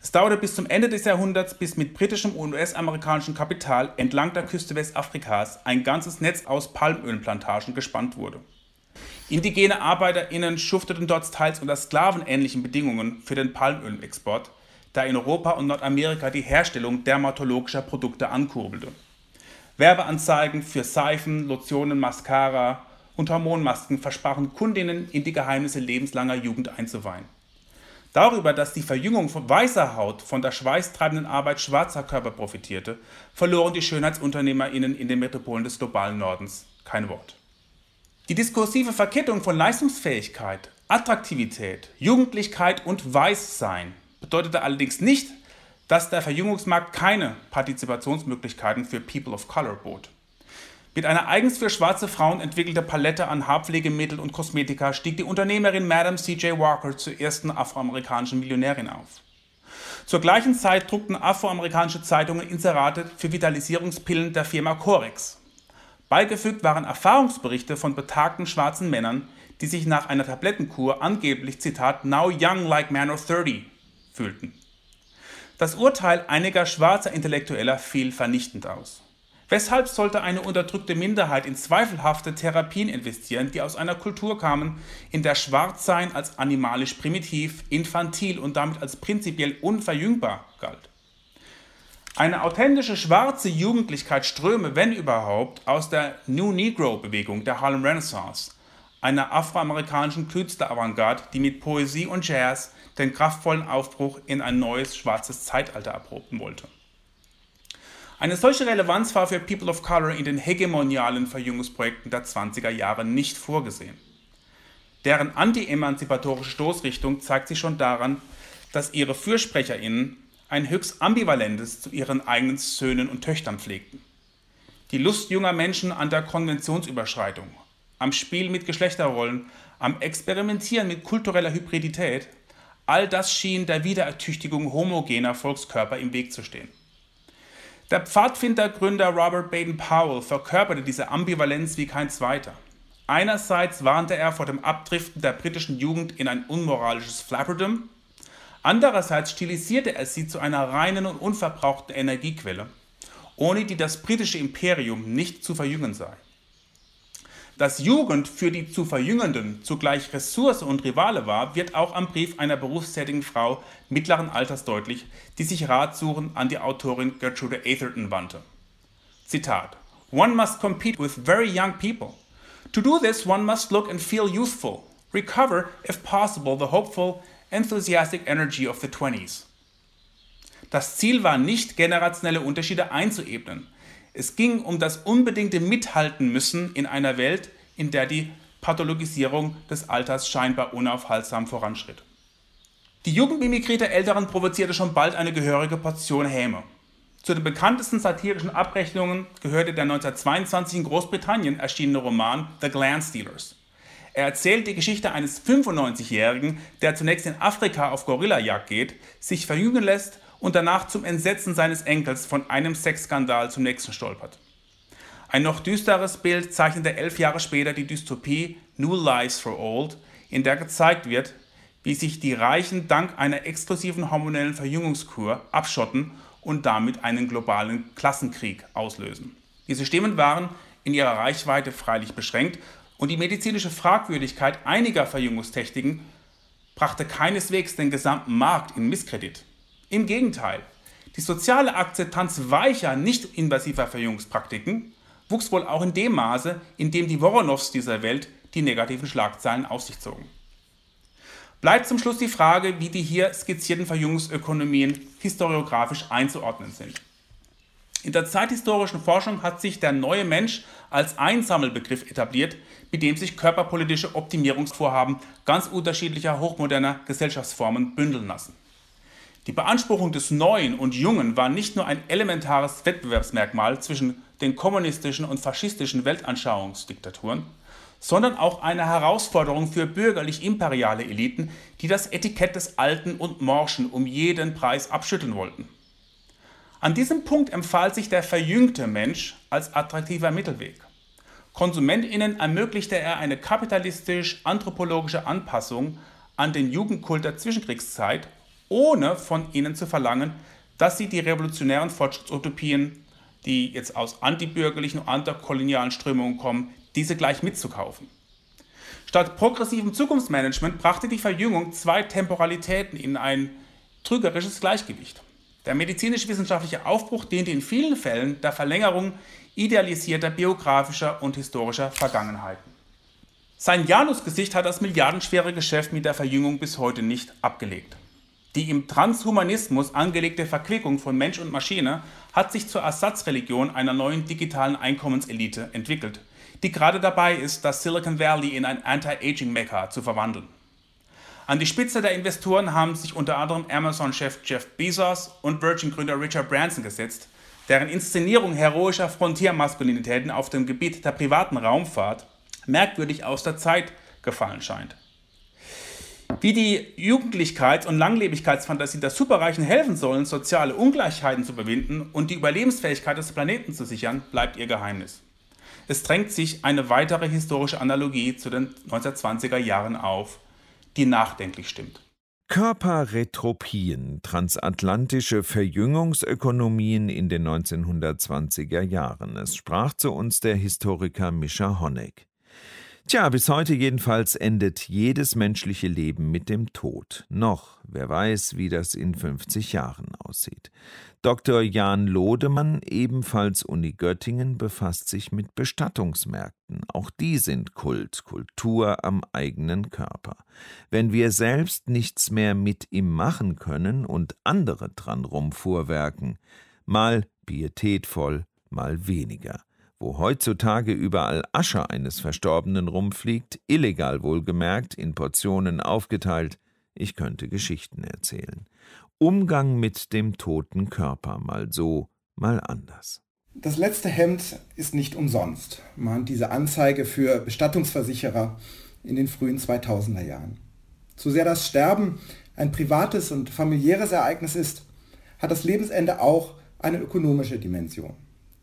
Es dauerte bis zum Ende des Jahrhunderts, bis mit britischem und US-amerikanischem Kapital entlang der Küste Westafrikas ein ganzes Netz aus Palmölplantagen gespannt wurde. Indigene ArbeiterInnen schufteten dort teils unter sklavenähnlichen Bedingungen für den Palmölexport, da in Europa und Nordamerika die Herstellung dermatologischer Produkte ankurbelte. Werbeanzeigen für Seifen, Lotionen, Mascara und Hormonmasken versprachen Kundinnen in die Geheimnisse lebenslanger Jugend einzuweihen. Darüber, dass die Verjüngung von weißer Haut von der schweißtreibenden Arbeit schwarzer Körper profitierte, verloren die SchönheitsunternehmerInnen in den Metropolen des globalen Nordens kein Wort. Die diskursive Verkettung von Leistungsfähigkeit, Attraktivität, Jugendlichkeit und Weißsein bedeutete allerdings nicht, dass der Verjüngungsmarkt keine Partizipationsmöglichkeiten für People of Color bot. Mit einer eigens für schwarze Frauen entwickelten Palette an Haarpflegemittel und Kosmetika stieg die Unternehmerin Madame C.J. Walker zur ersten afroamerikanischen Millionärin auf. Zur gleichen Zeit druckten afroamerikanische Zeitungen Inserate für Vitalisierungspillen der Firma Corex. Beigefügt waren Erfahrungsberichte von betagten schwarzen Männern, die sich nach einer Tablettenkur angeblich, Zitat, now young like man of 30 fühlten. Das Urteil einiger schwarzer Intellektueller fiel vernichtend aus. Weshalb sollte eine unterdrückte Minderheit in zweifelhafte Therapien investieren, die aus einer Kultur kamen, in der Schwarzsein als animalisch primitiv, infantil und damit als prinzipiell unverjüngbar galt? Eine authentische schwarze Jugendlichkeit ströme, wenn überhaupt, aus der New Negro-Bewegung der Harlem Renaissance, einer afroamerikanischen Künstleravantgarde, die mit Poesie und Jazz den kraftvollen Aufbruch in ein neues schwarzes Zeitalter erproben wollte. Eine solche Relevanz war für People of Color in den hegemonialen Verjüngungsprojekten der 20er Jahre nicht vorgesehen. Deren anti-emanzipatorische Stoßrichtung zeigt sich schon daran, dass ihre FürsprecherInnen ein höchst ambivalentes zu ihren eigenen Söhnen und Töchtern pflegten. Die Lust junger Menschen an der Konventionsüberschreitung, am Spiel mit Geschlechterrollen, am Experimentieren mit kultureller Hybridität, all das schien der Wiederertüchtigung homogener Volkskörper im Weg zu stehen. Der Pfadfindergründer Robert Baden-Powell verkörperte diese Ambivalenz wie kein zweiter. Einerseits warnte er vor dem Abdriften der britischen Jugend in ein unmoralisches Flapperdom, Andererseits stilisierte er sie zu einer reinen und unverbrauchten Energiequelle, ohne die das britische Imperium nicht zu verjüngen sei. Dass Jugend für die zu Verjüngenden zugleich Ressource und Rivale war, wird auch am Brief einer berufstätigen Frau mittleren Alters deutlich, die sich Ratsuchen an die Autorin Gertrude Atherton wandte. Zitat: One must compete with very young people. To do this, one must look and feel youthful, recover, if possible, the hopeful enthusiastic energy of the 20s. Das Ziel war nicht, generationelle Unterschiede einzuebnen. Es ging um das unbedingte Mithalten müssen in einer Welt, in der die Pathologisierung des Alters scheinbar unaufhaltsam voranschritt. Die Jugendmimikrie der Älteren provozierte schon bald eine gehörige Portion Häme. Zu den bekanntesten satirischen Abrechnungen gehörte der 1922 in Großbritannien erschienene Roman The Gland Stealers. Er erzählt die Geschichte eines 95-Jährigen, der zunächst in Afrika auf Gorillajagd geht, sich verjüngen lässt und danach zum Entsetzen seines Enkels von einem Sexskandal zum nächsten stolpert. Ein noch düsteres Bild zeichnete elf Jahre später die Dystopie New Lives for Old, in der gezeigt wird, wie sich die Reichen dank einer exklusiven hormonellen Verjüngungskur abschotten und damit einen globalen Klassenkrieg auslösen. Diese Stimmen waren in ihrer Reichweite freilich beschränkt und die medizinische Fragwürdigkeit einiger Verjüngungstechniken brachte keineswegs den gesamten Markt in Misskredit. Im Gegenteil, die soziale Akzeptanz weicher, nicht invasiver Verjüngungspraktiken wuchs wohl auch in dem Maße, in dem die Voronows dieser Welt die negativen Schlagzeilen auf sich zogen. Bleibt zum Schluss die Frage, wie die hier skizzierten Verjüngungsökonomien historiografisch einzuordnen sind. In der zeithistorischen Forschung hat sich der neue Mensch als Einsammelbegriff etabliert, mit dem sich körperpolitische Optimierungsvorhaben ganz unterschiedlicher hochmoderner Gesellschaftsformen bündeln lassen. Die Beanspruchung des Neuen und Jungen war nicht nur ein elementares Wettbewerbsmerkmal zwischen den kommunistischen und faschistischen Weltanschauungsdiktaturen, sondern auch eine Herausforderung für bürgerlich-imperiale Eliten, die das Etikett des Alten und Morschen um jeden Preis abschütteln wollten. An diesem Punkt empfahl sich der verjüngte Mensch als attraktiver Mittelweg. KonsumentInnen ermöglichte er eine kapitalistisch-anthropologische Anpassung an den Jugendkult der Zwischenkriegszeit, ohne von ihnen zu verlangen, dass sie die revolutionären Fortschrittsutopien die jetzt aus antibürgerlichen und antikolonialen Strömungen kommen, diese gleich mitzukaufen. Statt progressivem Zukunftsmanagement brachte die Verjüngung zwei Temporalitäten in ein trügerisches Gleichgewicht. Der medizinisch-wissenschaftliche Aufbruch diente in vielen Fällen der Verlängerung idealisierter biografischer und historischer Vergangenheiten. Sein Janusgesicht hat das milliardenschwere Geschäft mit der Verjüngung bis heute nicht abgelegt. Die im Transhumanismus angelegte Verquickung von Mensch und Maschine hat sich zur Ersatzreligion einer neuen digitalen Einkommenselite entwickelt, die gerade dabei ist, das Silicon Valley in ein Anti-Aging-Mekka zu verwandeln. An die Spitze der Investoren haben sich unter anderem Amazon-Chef Jeff Bezos und Virgin-Gründer Richard Branson gesetzt, deren Inszenierung heroischer Frontiermaskulinitäten auf dem Gebiet der privaten Raumfahrt merkwürdig aus der Zeit gefallen scheint. Wie die Jugendlichkeits- und Langlebigkeitsfantasie der Superreichen helfen sollen, soziale Ungleichheiten zu überwinden und die Überlebensfähigkeit des Planeten zu sichern, bleibt ihr Geheimnis. Es drängt sich eine weitere historische Analogie zu den 1920er Jahren auf, die nachdenklich stimmt. Körperretropien, transatlantische Verjüngungsökonomien in den 1920er Jahren. Es sprach zu uns der Historiker Mischa Honeck. Tja, bis heute jedenfalls endet jedes menschliche Leben mit dem Tod. Noch, wer weiß, wie das in 50 Jahren aussieht. Dr. Jan Lodemann, ebenfalls Uni Göttingen, befasst sich mit Bestattungsmärkten. Auch die sind Kult, Kultur am eigenen Körper. Wenn wir selbst nichts mehr mit ihm machen können und andere dran rumfuhrwerken, mal pietätvoll, mal weniger wo heutzutage überall Asche eines Verstorbenen rumfliegt, illegal wohlgemerkt, in Portionen aufgeteilt, ich könnte Geschichten erzählen. Umgang mit dem toten Körper, mal so, mal anders. Das letzte Hemd ist nicht umsonst, mahnt diese Anzeige für Bestattungsversicherer in den frühen 2000er Jahren. So sehr das Sterben ein privates und familiäres Ereignis ist, hat das Lebensende auch eine ökonomische Dimension.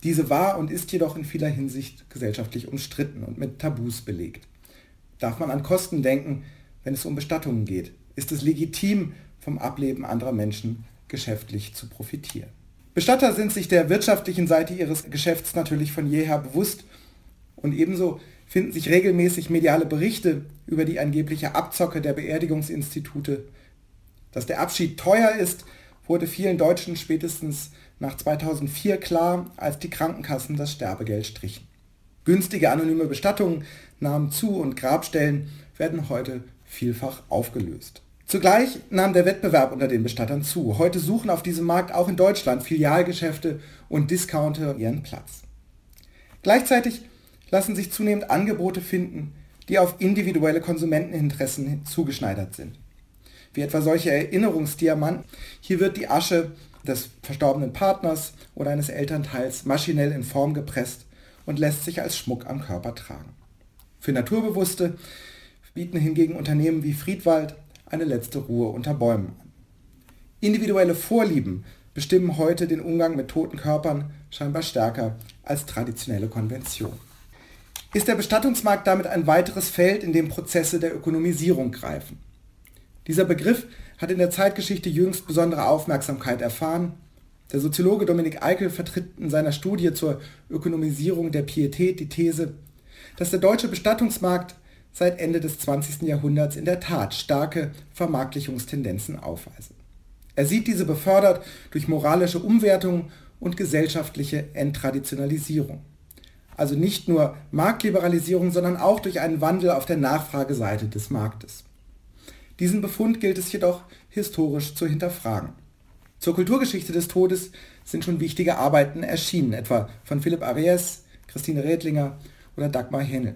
Diese war und ist jedoch in vieler Hinsicht gesellschaftlich umstritten und mit Tabus belegt. Darf man an Kosten denken, wenn es um Bestattungen geht? Ist es legitim, vom Ableben anderer Menschen geschäftlich zu profitieren? Bestatter sind sich der wirtschaftlichen Seite ihres Geschäfts natürlich von jeher bewusst und ebenso finden sich regelmäßig mediale Berichte über die angebliche Abzocke der Beerdigungsinstitute. Dass der Abschied teuer ist, wurde vielen Deutschen spätestens nach 2004 klar, als die Krankenkassen das Sterbegeld strichen. Günstige anonyme Bestattungen nahmen zu und Grabstellen werden heute vielfach aufgelöst. Zugleich nahm der Wettbewerb unter den Bestattern zu. Heute suchen auf diesem Markt auch in Deutschland Filialgeschäfte und Discounter ihren Platz. Gleichzeitig lassen sich zunehmend Angebote finden, die auf individuelle Konsumenteninteressen zugeschneidert sind. Wie etwa solche Erinnerungsdiamanten. Hier wird die Asche des verstorbenen Partners oder eines Elternteils maschinell in Form gepresst und lässt sich als Schmuck am Körper tragen. Für Naturbewusste bieten hingegen Unternehmen wie Friedwald eine letzte Ruhe unter Bäumen an. Individuelle Vorlieben bestimmen heute den Umgang mit toten Körpern scheinbar stärker als traditionelle Konvention. Ist der Bestattungsmarkt damit ein weiteres Feld, in dem Prozesse der Ökonomisierung greifen? Dieser Begriff hat in der Zeitgeschichte jüngst besondere Aufmerksamkeit erfahren. Der Soziologe Dominik Eichel vertritt in seiner Studie zur Ökonomisierung der Pietät die These, dass der deutsche Bestattungsmarkt seit Ende des 20. Jahrhunderts in der Tat starke Vermarktlichungstendenzen aufweise. Er sieht diese befördert durch moralische Umwertung und gesellschaftliche Enttraditionalisierung. Also nicht nur Marktliberalisierung, sondern auch durch einen Wandel auf der Nachfrageseite des Marktes. Diesen Befund gilt es jedoch historisch zu hinterfragen. Zur Kulturgeschichte des Todes sind schon wichtige Arbeiten erschienen, etwa von Philipp Ariès, Christine Redlinger oder Dagmar Hennel.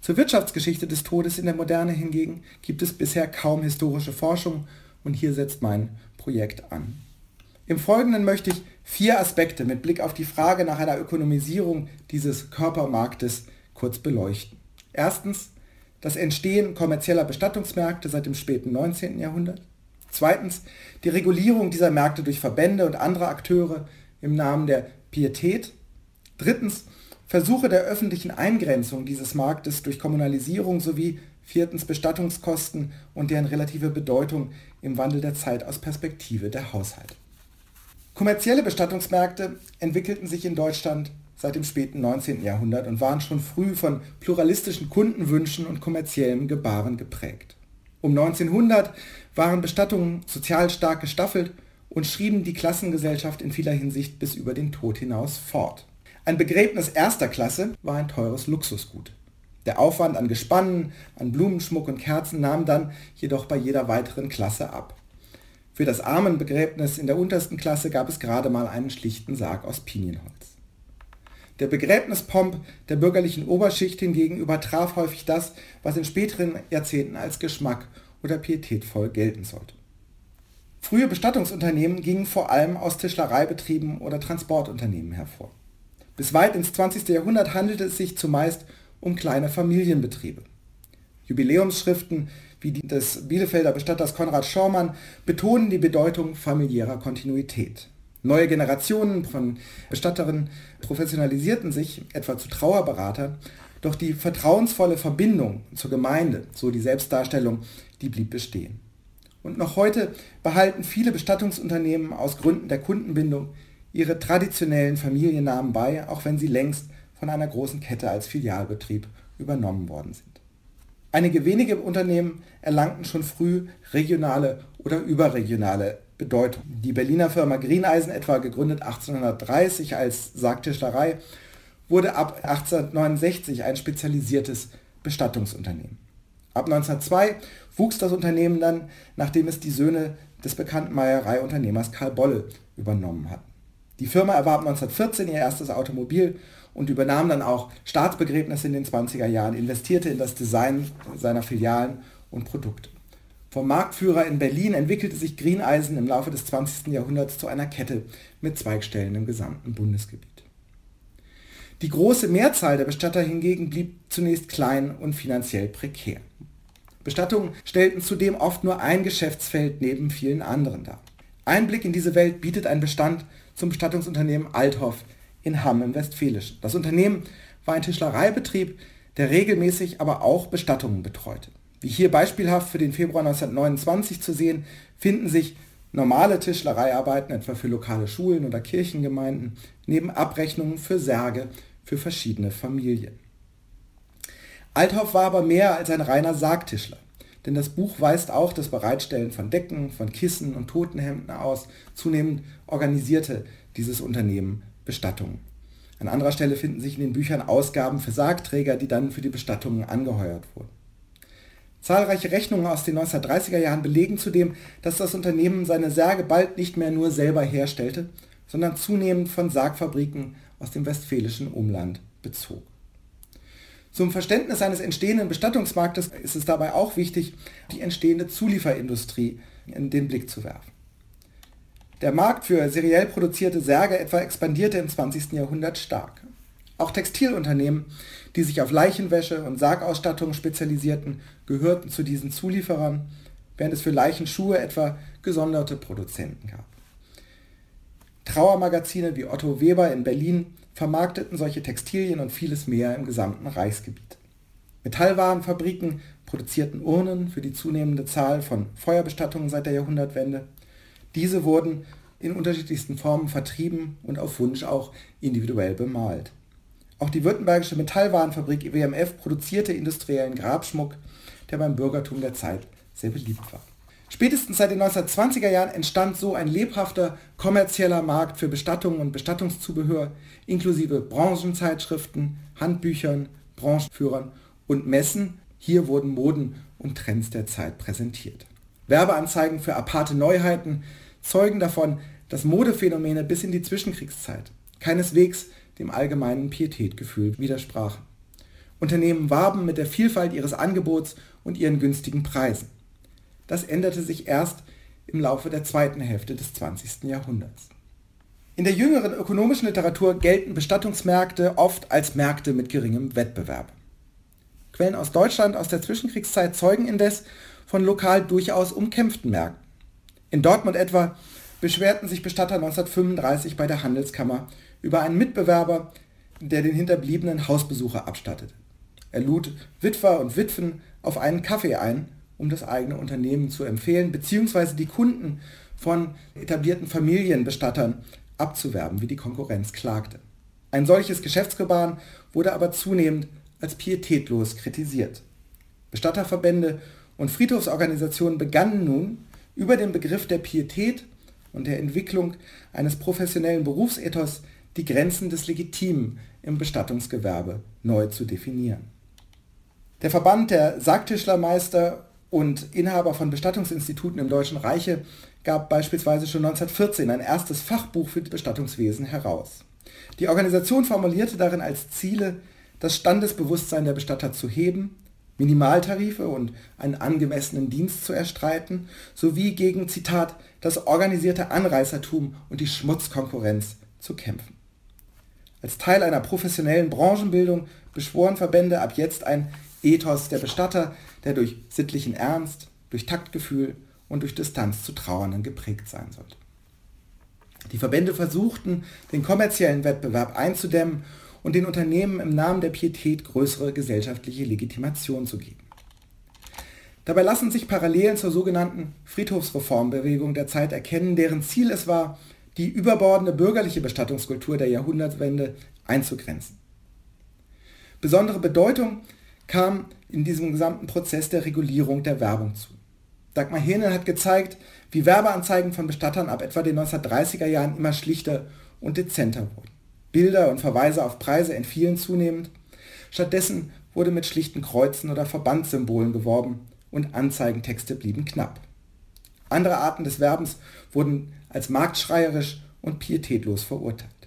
Zur Wirtschaftsgeschichte des Todes in der Moderne hingegen gibt es bisher kaum historische Forschung und hier setzt mein Projekt an. Im Folgenden möchte ich vier Aspekte mit Blick auf die Frage nach einer Ökonomisierung dieses Körpermarktes kurz beleuchten. Erstens das Entstehen kommerzieller Bestattungsmärkte seit dem späten 19. Jahrhundert. Zweitens die Regulierung dieser Märkte durch Verbände und andere Akteure im Namen der Pietät. Drittens Versuche der öffentlichen Eingrenzung dieses Marktes durch Kommunalisierung sowie viertens Bestattungskosten und deren relative Bedeutung im Wandel der Zeit aus Perspektive der Haushalte. Kommerzielle Bestattungsmärkte entwickelten sich in Deutschland seit dem späten 19. Jahrhundert und waren schon früh von pluralistischen Kundenwünschen und kommerziellem Gebaren geprägt. Um 1900 waren Bestattungen sozial stark gestaffelt und schrieben die Klassengesellschaft in vieler Hinsicht bis über den Tod hinaus fort. Ein Begräbnis erster Klasse war ein teures Luxusgut. Der Aufwand an Gespannen, an Blumenschmuck und Kerzen nahm dann jedoch bei jeder weiteren Klasse ab. Für das Armenbegräbnis in der untersten Klasse gab es gerade mal einen schlichten Sarg aus Pinienholz. Der Begräbnispomp der bürgerlichen Oberschicht hingegen übertraf häufig das, was in späteren Jahrzehnten als Geschmack oder pietätvoll gelten sollte. Frühe Bestattungsunternehmen gingen vor allem aus Tischlereibetrieben oder Transportunternehmen hervor. Bis weit ins 20. Jahrhundert handelte es sich zumeist um kleine Familienbetriebe. Jubiläumsschriften wie die des Bielefelder Bestatters Konrad Schaumann betonen die Bedeutung familiärer Kontinuität. Neue Generationen von Bestatterinnen professionalisierten sich, etwa zu Trauerberatern, doch die vertrauensvolle Verbindung zur Gemeinde, so die Selbstdarstellung, die blieb bestehen. Und noch heute behalten viele Bestattungsunternehmen aus Gründen der Kundenbindung ihre traditionellen Familiennamen bei, auch wenn sie längst von einer großen Kette als Filialbetrieb übernommen worden sind. Einige wenige Unternehmen erlangten schon früh regionale oder überregionale Bedeutung. Die Berliner Firma Greeneisen, etwa gegründet 1830 als Sargtischlerei, wurde ab 1869 ein spezialisiertes Bestattungsunternehmen. Ab 1902 wuchs das Unternehmen dann, nachdem es die Söhne des bekannten Meiereiunternehmers Karl Bolle übernommen hatten. Die Firma erwarb 1914 ihr erstes Automobil und übernahm dann auch Staatsbegräbnisse in den 20er Jahren, investierte in das Design seiner Filialen und Produkte. Vom Marktführer in Berlin entwickelte sich Greeneisen im Laufe des 20. Jahrhunderts zu einer Kette mit Zweigstellen im gesamten Bundesgebiet. Die große Mehrzahl der Bestatter hingegen blieb zunächst klein und finanziell prekär. Bestattungen stellten zudem oft nur ein Geschäftsfeld neben vielen anderen dar. Einblick in diese Welt bietet ein Bestand zum Bestattungsunternehmen Althoff in Hamm im Westfälischen. Das Unternehmen war ein Tischlereibetrieb, der regelmäßig aber auch Bestattungen betreute. Wie hier beispielhaft für den Februar 1929 zu sehen, finden sich normale Tischlereiarbeiten, etwa für lokale Schulen oder Kirchengemeinden, neben Abrechnungen für Särge für verschiedene Familien. Althoff war aber mehr als ein reiner Sargtischler, denn das Buch weist auch das Bereitstellen von Decken, von Kissen und Totenhemden aus. Zunehmend organisierte dieses Unternehmen Bestattungen. An anderer Stelle finden sich in den Büchern Ausgaben für Sargträger, die dann für die Bestattungen angeheuert wurden. Zahlreiche Rechnungen aus den 1930er Jahren belegen zudem, dass das Unternehmen seine Särge bald nicht mehr nur selber herstellte, sondern zunehmend von Sargfabriken aus dem westfälischen Umland bezog. Zum Verständnis eines entstehenden Bestattungsmarktes ist es dabei auch wichtig, die entstehende Zulieferindustrie in den Blick zu werfen. Der Markt für seriell produzierte Särge etwa expandierte im 20. Jahrhundert stark. Auch Textilunternehmen, die sich auf Leichenwäsche und Sargausstattung spezialisierten, gehörten zu diesen Zulieferern. während es für Leichenschuhe etwa gesonderte Produzenten gab. Trauermagazine wie Otto Weber in Berlin vermarkteten solche Textilien und vieles mehr im gesamten Reichsgebiet. Metallwarenfabriken produzierten Urnen für die zunehmende Zahl von Feuerbestattungen seit der Jahrhundertwende. Diese wurden in unterschiedlichsten Formen vertrieben und auf Wunsch auch individuell bemalt. Auch die württembergische Metallwarenfabrik WMF produzierte industriellen Grabschmuck, der beim Bürgertum der Zeit sehr beliebt war. Spätestens seit den 1920er Jahren entstand so ein lebhafter kommerzieller Markt für Bestattungen und Bestattungszubehör, inklusive Branchenzeitschriften, Handbüchern, Branchenführern und Messen. Hier wurden Moden und Trends der Zeit präsentiert. Werbeanzeigen für aparte Neuheiten zeugen davon, dass Modephänomene bis in die Zwischenkriegszeit keineswegs dem allgemeinen Pietätgefühl widersprachen. Unternehmen warben mit der Vielfalt ihres Angebots und ihren günstigen Preisen. Das änderte sich erst im Laufe der zweiten Hälfte des 20. Jahrhunderts. In der jüngeren ökonomischen Literatur gelten Bestattungsmärkte oft als Märkte mit geringem Wettbewerb. Quellen aus Deutschland aus der Zwischenkriegszeit zeugen indes von lokal durchaus umkämpften Märkten. In Dortmund etwa beschwerten sich Bestatter 1935 bei der Handelskammer über einen Mitbewerber, der den Hinterbliebenen Hausbesucher abstattete. Er lud Witwer und Witwen auf einen Kaffee ein um das eigene Unternehmen zu empfehlen, beziehungsweise die Kunden von etablierten Familienbestattern abzuwerben, wie die Konkurrenz klagte. Ein solches Geschäftsgebaren wurde aber zunehmend als pietätlos kritisiert. Bestatterverbände und Friedhofsorganisationen begannen nun, über den Begriff der Pietät und der Entwicklung eines professionellen Berufsethos die Grenzen des Legitimen im Bestattungsgewerbe neu zu definieren. Der Verband der Sargtischlermeister und Inhaber von Bestattungsinstituten im Deutschen Reiche gab beispielsweise schon 1914 ein erstes Fachbuch für Bestattungswesen heraus. Die Organisation formulierte darin als Ziele, das Standesbewusstsein der Bestatter zu heben, Minimaltarife und einen angemessenen Dienst zu erstreiten, sowie gegen, Zitat, das organisierte Anreißertum und die Schmutzkonkurrenz zu kämpfen. Als Teil einer professionellen Branchenbildung beschworen Verbände ab jetzt ein Ethos der Bestatter, der durch sittlichen Ernst, durch Taktgefühl und durch Distanz zu Trauernden geprägt sein sollte. Die Verbände versuchten, den kommerziellen Wettbewerb einzudämmen und den Unternehmen im Namen der Pietät größere gesellschaftliche Legitimation zu geben. Dabei lassen sich Parallelen zur sogenannten Friedhofsreformbewegung der Zeit erkennen, deren Ziel es war, die überbordende bürgerliche Bestattungskultur der Jahrhundertwende einzugrenzen. Besondere Bedeutung kam in diesem gesamten Prozess der Regulierung der Werbung zu. Dagmar Hähnen hat gezeigt, wie Werbeanzeigen von Bestattern ab etwa den 1930er Jahren immer schlichter und dezenter wurden. Bilder und Verweise auf Preise entfielen zunehmend. Stattdessen wurde mit schlichten Kreuzen oder Verbandssymbolen geworben und Anzeigentexte blieben knapp. Andere Arten des Werbens wurden als marktschreierisch und pietätlos verurteilt.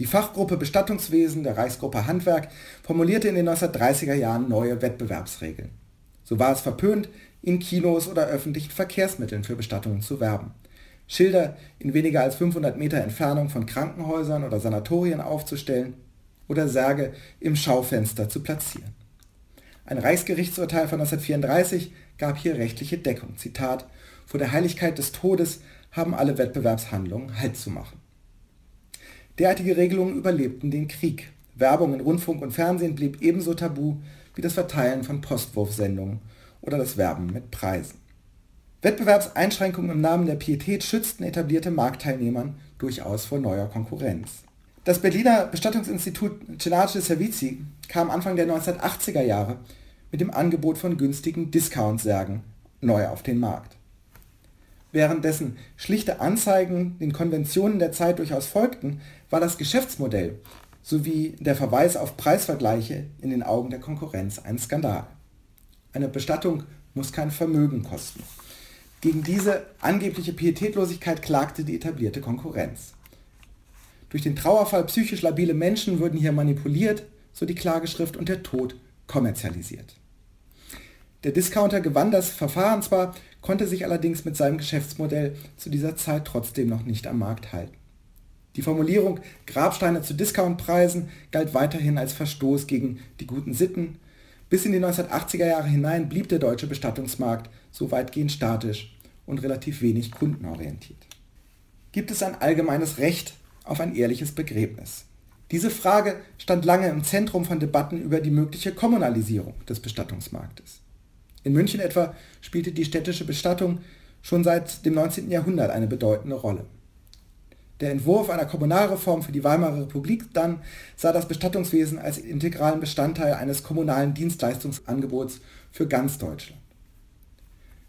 Die Fachgruppe Bestattungswesen der Reichsgruppe Handwerk formulierte in den 1930er Jahren neue Wettbewerbsregeln. So war es verpönt, in Kinos oder öffentlichen Verkehrsmitteln für Bestattungen zu werben. Schilder in weniger als 500 Meter Entfernung von Krankenhäusern oder Sanatorien aufzustellen oder Särge im Schaufenster zu platzieren. Ein Reichsgerichtsurteil von 1934 gab hier rechtliche Deckung. Zitat, vor der Heiligkeit des Todes haben alle Wettbewerbshandlungen Halt zu machen. Derartige Regelungen überlebten den Krieg. Werbung in Rundfunk und Fernsehen blieb ebenso tabu wie das Verteilen von Postwurfsendungen oder das Werben mit Preisen. Wettbewerbseinschränkungen im Namen der Pietät schützten etablierte Marktteilnehmern durchaus vor neuer Konkurrenz. Das Berliner Bestattungsinstitut Cenace Servizi kam Anfang der 1980er Jahre mit dem Angebot von günstigen Discount-Särgen neu auf den Markt. Währenddessen schlichte Anzeigen den Konventionen der Zeit durchaus folgten, war das Geschäftsmodell sowie der Verweis auf Preisvergleiche in den Augen der Konkurrenz ein Skandal. Eine Bestattung muss kein Vermögen kosten. Gegen diese angebliche Pietätlosigkeit klagte die etablierte Konkurrenz. Durch den Trauerfall psychisch labile Menschen würden hier manipuliert, so die Klageschrift, und der Tod kommerzialisiert. Der Discounter gewann das Verfahren zwar, konnte sich allerdings mit seinem Geschäftsmodell zu dieser Zeit trotzdem noch nicht am Markt halten. Die Formulierung Grabsteine zu Discountpreisen galt weiterhin als Verstoß gegen die guten Sitten, Bis in die 1980er Jahre hinein blieb der deutsche Bestattungsmarkt so weitgehend statisch und relativ wenig kundenorientiert. Gibt es ein allgemeines Recht auf ein ehrliches Begräbnis? Diese Frage stand lange im Zentrum von Debatten über die mögliche Kommunalisierung des Bestattungsmarktes. In München etwa spielte die städtische Bestattung schon seit dem 19. Jahrhundert eine bedeutende Rolle. Der Entwurf einer Kommunalreform für die Weimarer Republik dann sah das Bestattungswesen als integralen Bestandteil eines kommunalen Dienstleistungsangebots für ganz Deutschland.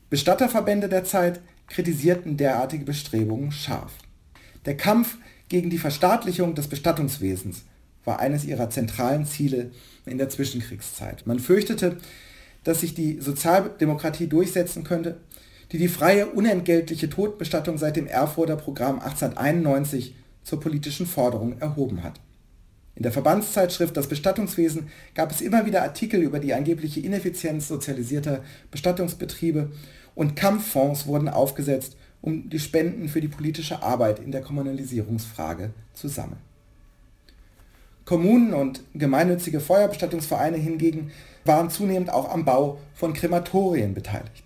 Bestatterverbände der Zeit kritisierten derartige Bestrebungen scharf. Der Kampf gegen die Verstaatlichung des Bestattungswesens war eines ihrer zentralen Ziele in der Zwischenkriegszeit. Man fürchtete, dass sich die Sozialdemokratie durchsetzen könnte die die freie, unentgeltliche Todbestattung seit dem Erfurter Programm 1891 zur politischen Forderung erhoben hat. In der Verbandszeitschrift Das Bestattungswesen gab es immer wieder Artikel über die angebliche Ineffizienz sozialisierter Bestattungsbetriebe und Kampffonds wurden aufgesetzt, um die Spenden für die politische Arbeit in der Kommunalisierungsfrage zu sammeln. Kommunen und gemeinnützige Feuerbestattungsvereine hingegen waren zunehmend auch am Bau von Krematorien beteiligt.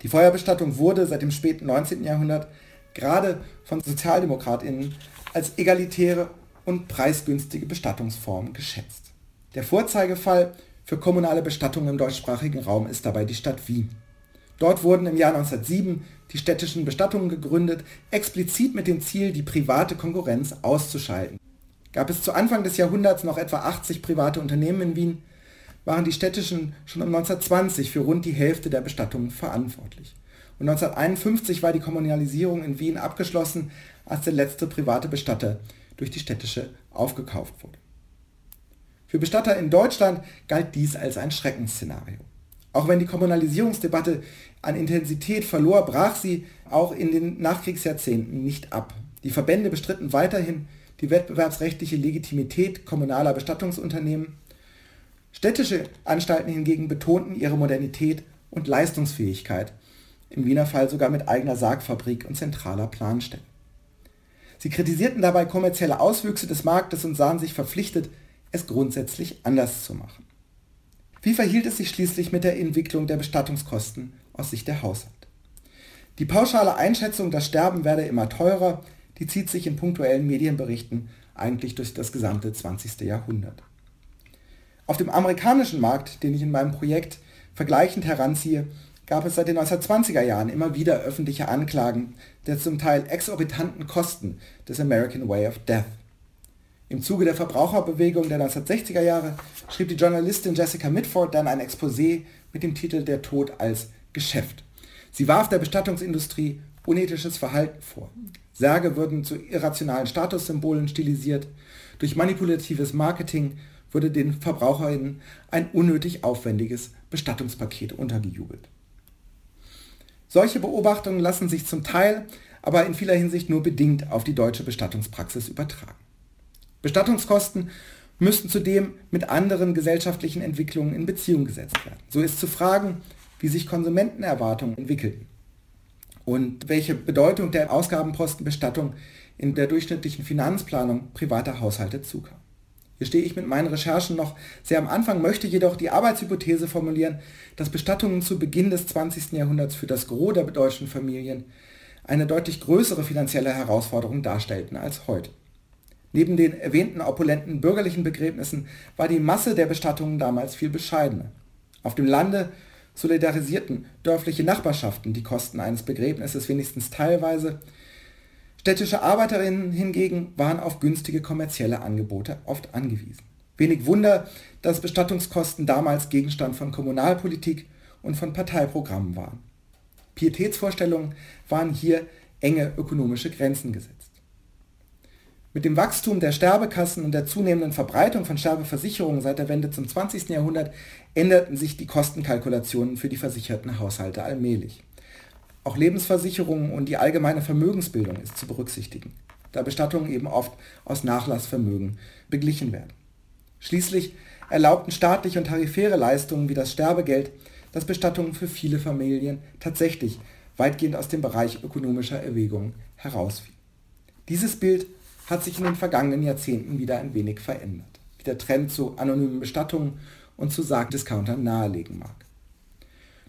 Die Feuerbestattung wurde seit dem späten 19. Jahrhundert gerade von Sozialdemokratinnen als egalitäre und preisgünstige Bestattungsform geschätzt. Der Vorzeigefall für kommunale Bestattung im deutschsprachigen Raum ist dabei die Stadt Wien. Dort wurden im Jahr 1907 die städtischen Bestattungen gegründet, explizit mit dem Ziel, die private Konkurrenz auszuschalten. Gab es zu Anfang des Jahrhunderts noch etwa 80 private Unternehmen in Wien, waren die städtischen schon um 1920 für rund die Hälfte der Bestattungen verantwortlich. Und 1951 war die Kommunalisierung in Wien abgeschlossen, als der letzte private Bestatter durch die städtische aufgekauft wurde. Für Bestatter in Deutschland galt dies als ein Schreckensszenario. Auch wenn die Kommunalisierungsdebatte an Intensität verlor, brach sie auch in den Nachkriegsjahrzehnten nicht ab. Die Verbände bestritten weiterhin die wettbewerbsrechtliche Legitimität kommunaler Bestattungsunternehmen Städtische Anstalten hingegen betonten ihre Modernität und Leistungsfähigkeit, im Wiener Fall sogar mit eigener Sargfabrik und zentraler Planstelle. Sie kritisierten dabei kommerzielle Auswüchse des Marktes und sahen sich verpflichtet, es grundsätzlich anders zu machen. Wie verhielt es sich schließlich mit der Entwicklung der Bestattungskosten aus Sicht der Haushalt? Die pauschale Einschätzung, das Sterben werde immer teurer, die zieht sich in punktuellen Medienberichten eigentlich durch das gesamte 20. Jahrhundert. Auf dem amerikanischen Markt, den ich in meinem Projekt vergleichend heranziehe, gab es seit den 1920er Jahren immer wieder öffentliche Anklagen der zum Teil exorbitanten Kosten des American Way of Death. Im Zuge der Verbraucherbewegung der 1960er Jahre schrieb die Journalistin Jessica Mitford dann ein Exposé mit dem Titel Der Tod als Geschäft. Sie warf der Bestattungsindustrie unethisches Verhalten vor. Särge würden zu irrationalen Statussymbolen stilisiert, durch manipulatives Marketing wurde den VerbraucherInnen ein unnötig aufwendiges Bestattungspaket untergejubelt. Solche Beobachtungen lassen sich zum Teil, aber in vieler Hinsicht nur bedingt auf die deutsche Bestattungspraxis übertragen. Bestattungskosten müssten zudem mit anderen gesellschaftlichen Entwicklungen in Beziehung gesetzt werden. So ist zu fragen, wie sich Konsumentenerwartungen entwickelten und welche Bedeutung der Ausgabenposten Bestattung in der durchschnittlichen Finanzplanung privater Haushalte zukam. Hier stehe ich mit meinen Recherchen noch sehr am Anfang, möchte jedoch die Arbeitshypothese formulieren, dass Bestattungen zu Beginn des 20. Jahrhunderts für das Gros der deutschen Familien eine deutlich größere finanzielle Herausforderung darstellten als heute. Neben den erwähnten opulenten bürgerlichen Begräbnissen war die Masse der Bestattungen damals viel bescheidener. Auf dem Lande solidarisierten dörfliche Nachbarschaften die Kosten eines Begräbnisses wenigstens teilweise, Städtische Arbeiterinnen hingegen waren auf günstige kommerzielle Angebote oft angewiesen. Wenig Wunder, dass Bestattungskosten damals Gegenstand von Kommunalpolitik und von Parteiprogrammen waren. Pietätsvorstellungen waren hier enge ökonomische Grenzen gesetzt. Mit dem Wachstum der Sterbekassen und der zunehmenden Verbreitung von Sterbeversicherungen seit der Wende zum 20. Jahrhundert änderten sich die Kostenkalkulationen für die versicherten Haushalte allmählich. Auch Lebensversicherungen und die allgemeine Vermögensbildung ist zu berücksichtigen, da Bestattungen eben oft aus Nachlassvermögen beglichen werden. Schließlich erlaubten staatliche und tarifäre Leistungen wie das Sterbegeld, dass Bestattungen für viele Familien tatsächlich weitgehend aus dem Bereich ökonomischer Erwägungen herausfielen. Dieses Bild hat sich in den vergangenen Jahrzehnten wieder ein wenig verändert. Der Trend zu anonymen Bestattungen und zu Sargdiscountern nahelegen mag.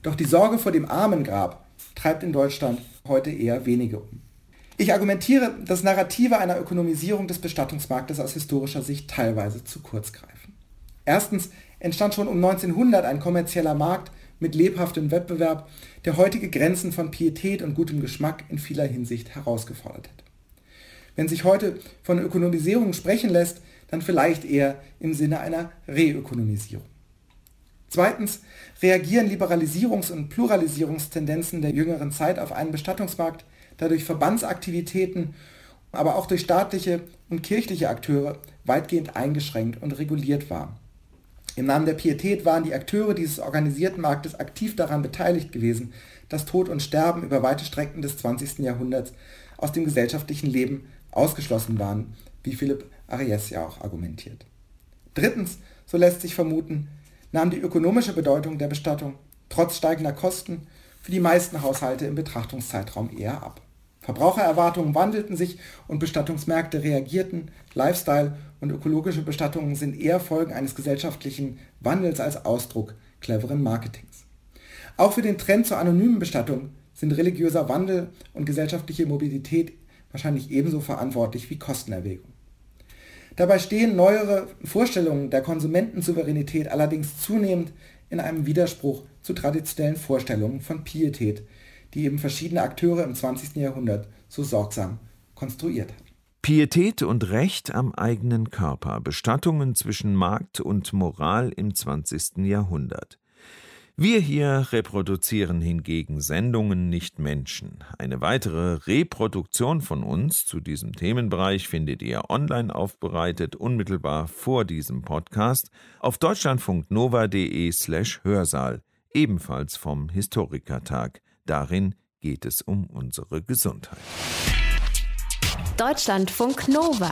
Doch die Sorge vor dem Armengrab treibt in Deutschland heute eher wenige um. Ich argumentiere, dass Narrative einer Ökonomisierung des Bestattungsmarktes aus historischer Sicht teilweise zu kurz greifen. Erstens entstand schon um 1900 ein kommerzieller Markt mit lebhaftem Wettbewerb, der heutige Grenzen von Pietät und gutem Geschmack in vieler Hinsicht herausgefordert hätte. Wenn sich heute von Ökonomisierung sprechen lässt, dann vielleicht eher im Sinne einer Reökonomisierung. Zweitens reagieren Liberalisierungs- und Pluralisierungstendenzen der jüngeren Zeit auf einen Bestattungsmarkt, der durch Verbandsaktivitäten, aber auch durch staatliche und kirchliche Akteure weitgehend eingeschränkt und reguliert war. Im Namen der Pietät waren die Akteure dieses organisierten Marktes aktiv daran beteiligt gewesen, dass Tod und Sterben über weite Strecken des 20. Jahrhunderts aus dem gesellschaftlichen Leben ausgeschlossen waren, wie Philipp Ariès ja auch argumentiert. Drittens, so lässt sich vermuten, nahm die ökonomische Bedeutung der Bestattung trotz steigender Kosten für die meisten Haushalte im Betrachtungszeitraum eher ab. Verbrauchererwartungen wandelten sich und Bestattungsmärkte reagierten. Lifestyle und ökologische Bestattungen sind eher Folgen eines gesellschaftlichen Wandels als Ausdruck cleveren Marketings. Auch für den Trend zur anonymen Bestattung sind religiöser Wandel und gesellschaftliche Mobilität wahrscheinlich ebenso verantwortlich wie Kostenerwägungen. Dabei stehen neuere Vorstellungen der Konsumentensouveränität allerdings zunehmend in einem Widerspruch zu traditionellen Vorstellungen von Pietät, die eben verschiedene Akteure im 20. Jahrhundert so sorgsam konstruiert haben. Pietät und Recht am eigenen Körper, Bestattungen zwischen Markt und Moral im 20. Jahrhundert. Wir hier reproduzieren hingegen Sendungen, nicht Menschen. Eine weitere Reproduktion von uns zu diesem Themenbereich findet ihr online aufbereitet, unmittelbar vor diesem Podcast, auf deutschlandfunknova.de slash Hörsaal, ebenfalls vom Historikertag. Darin geht es um unsere Gesundheit. Deutschlandfunk Nova.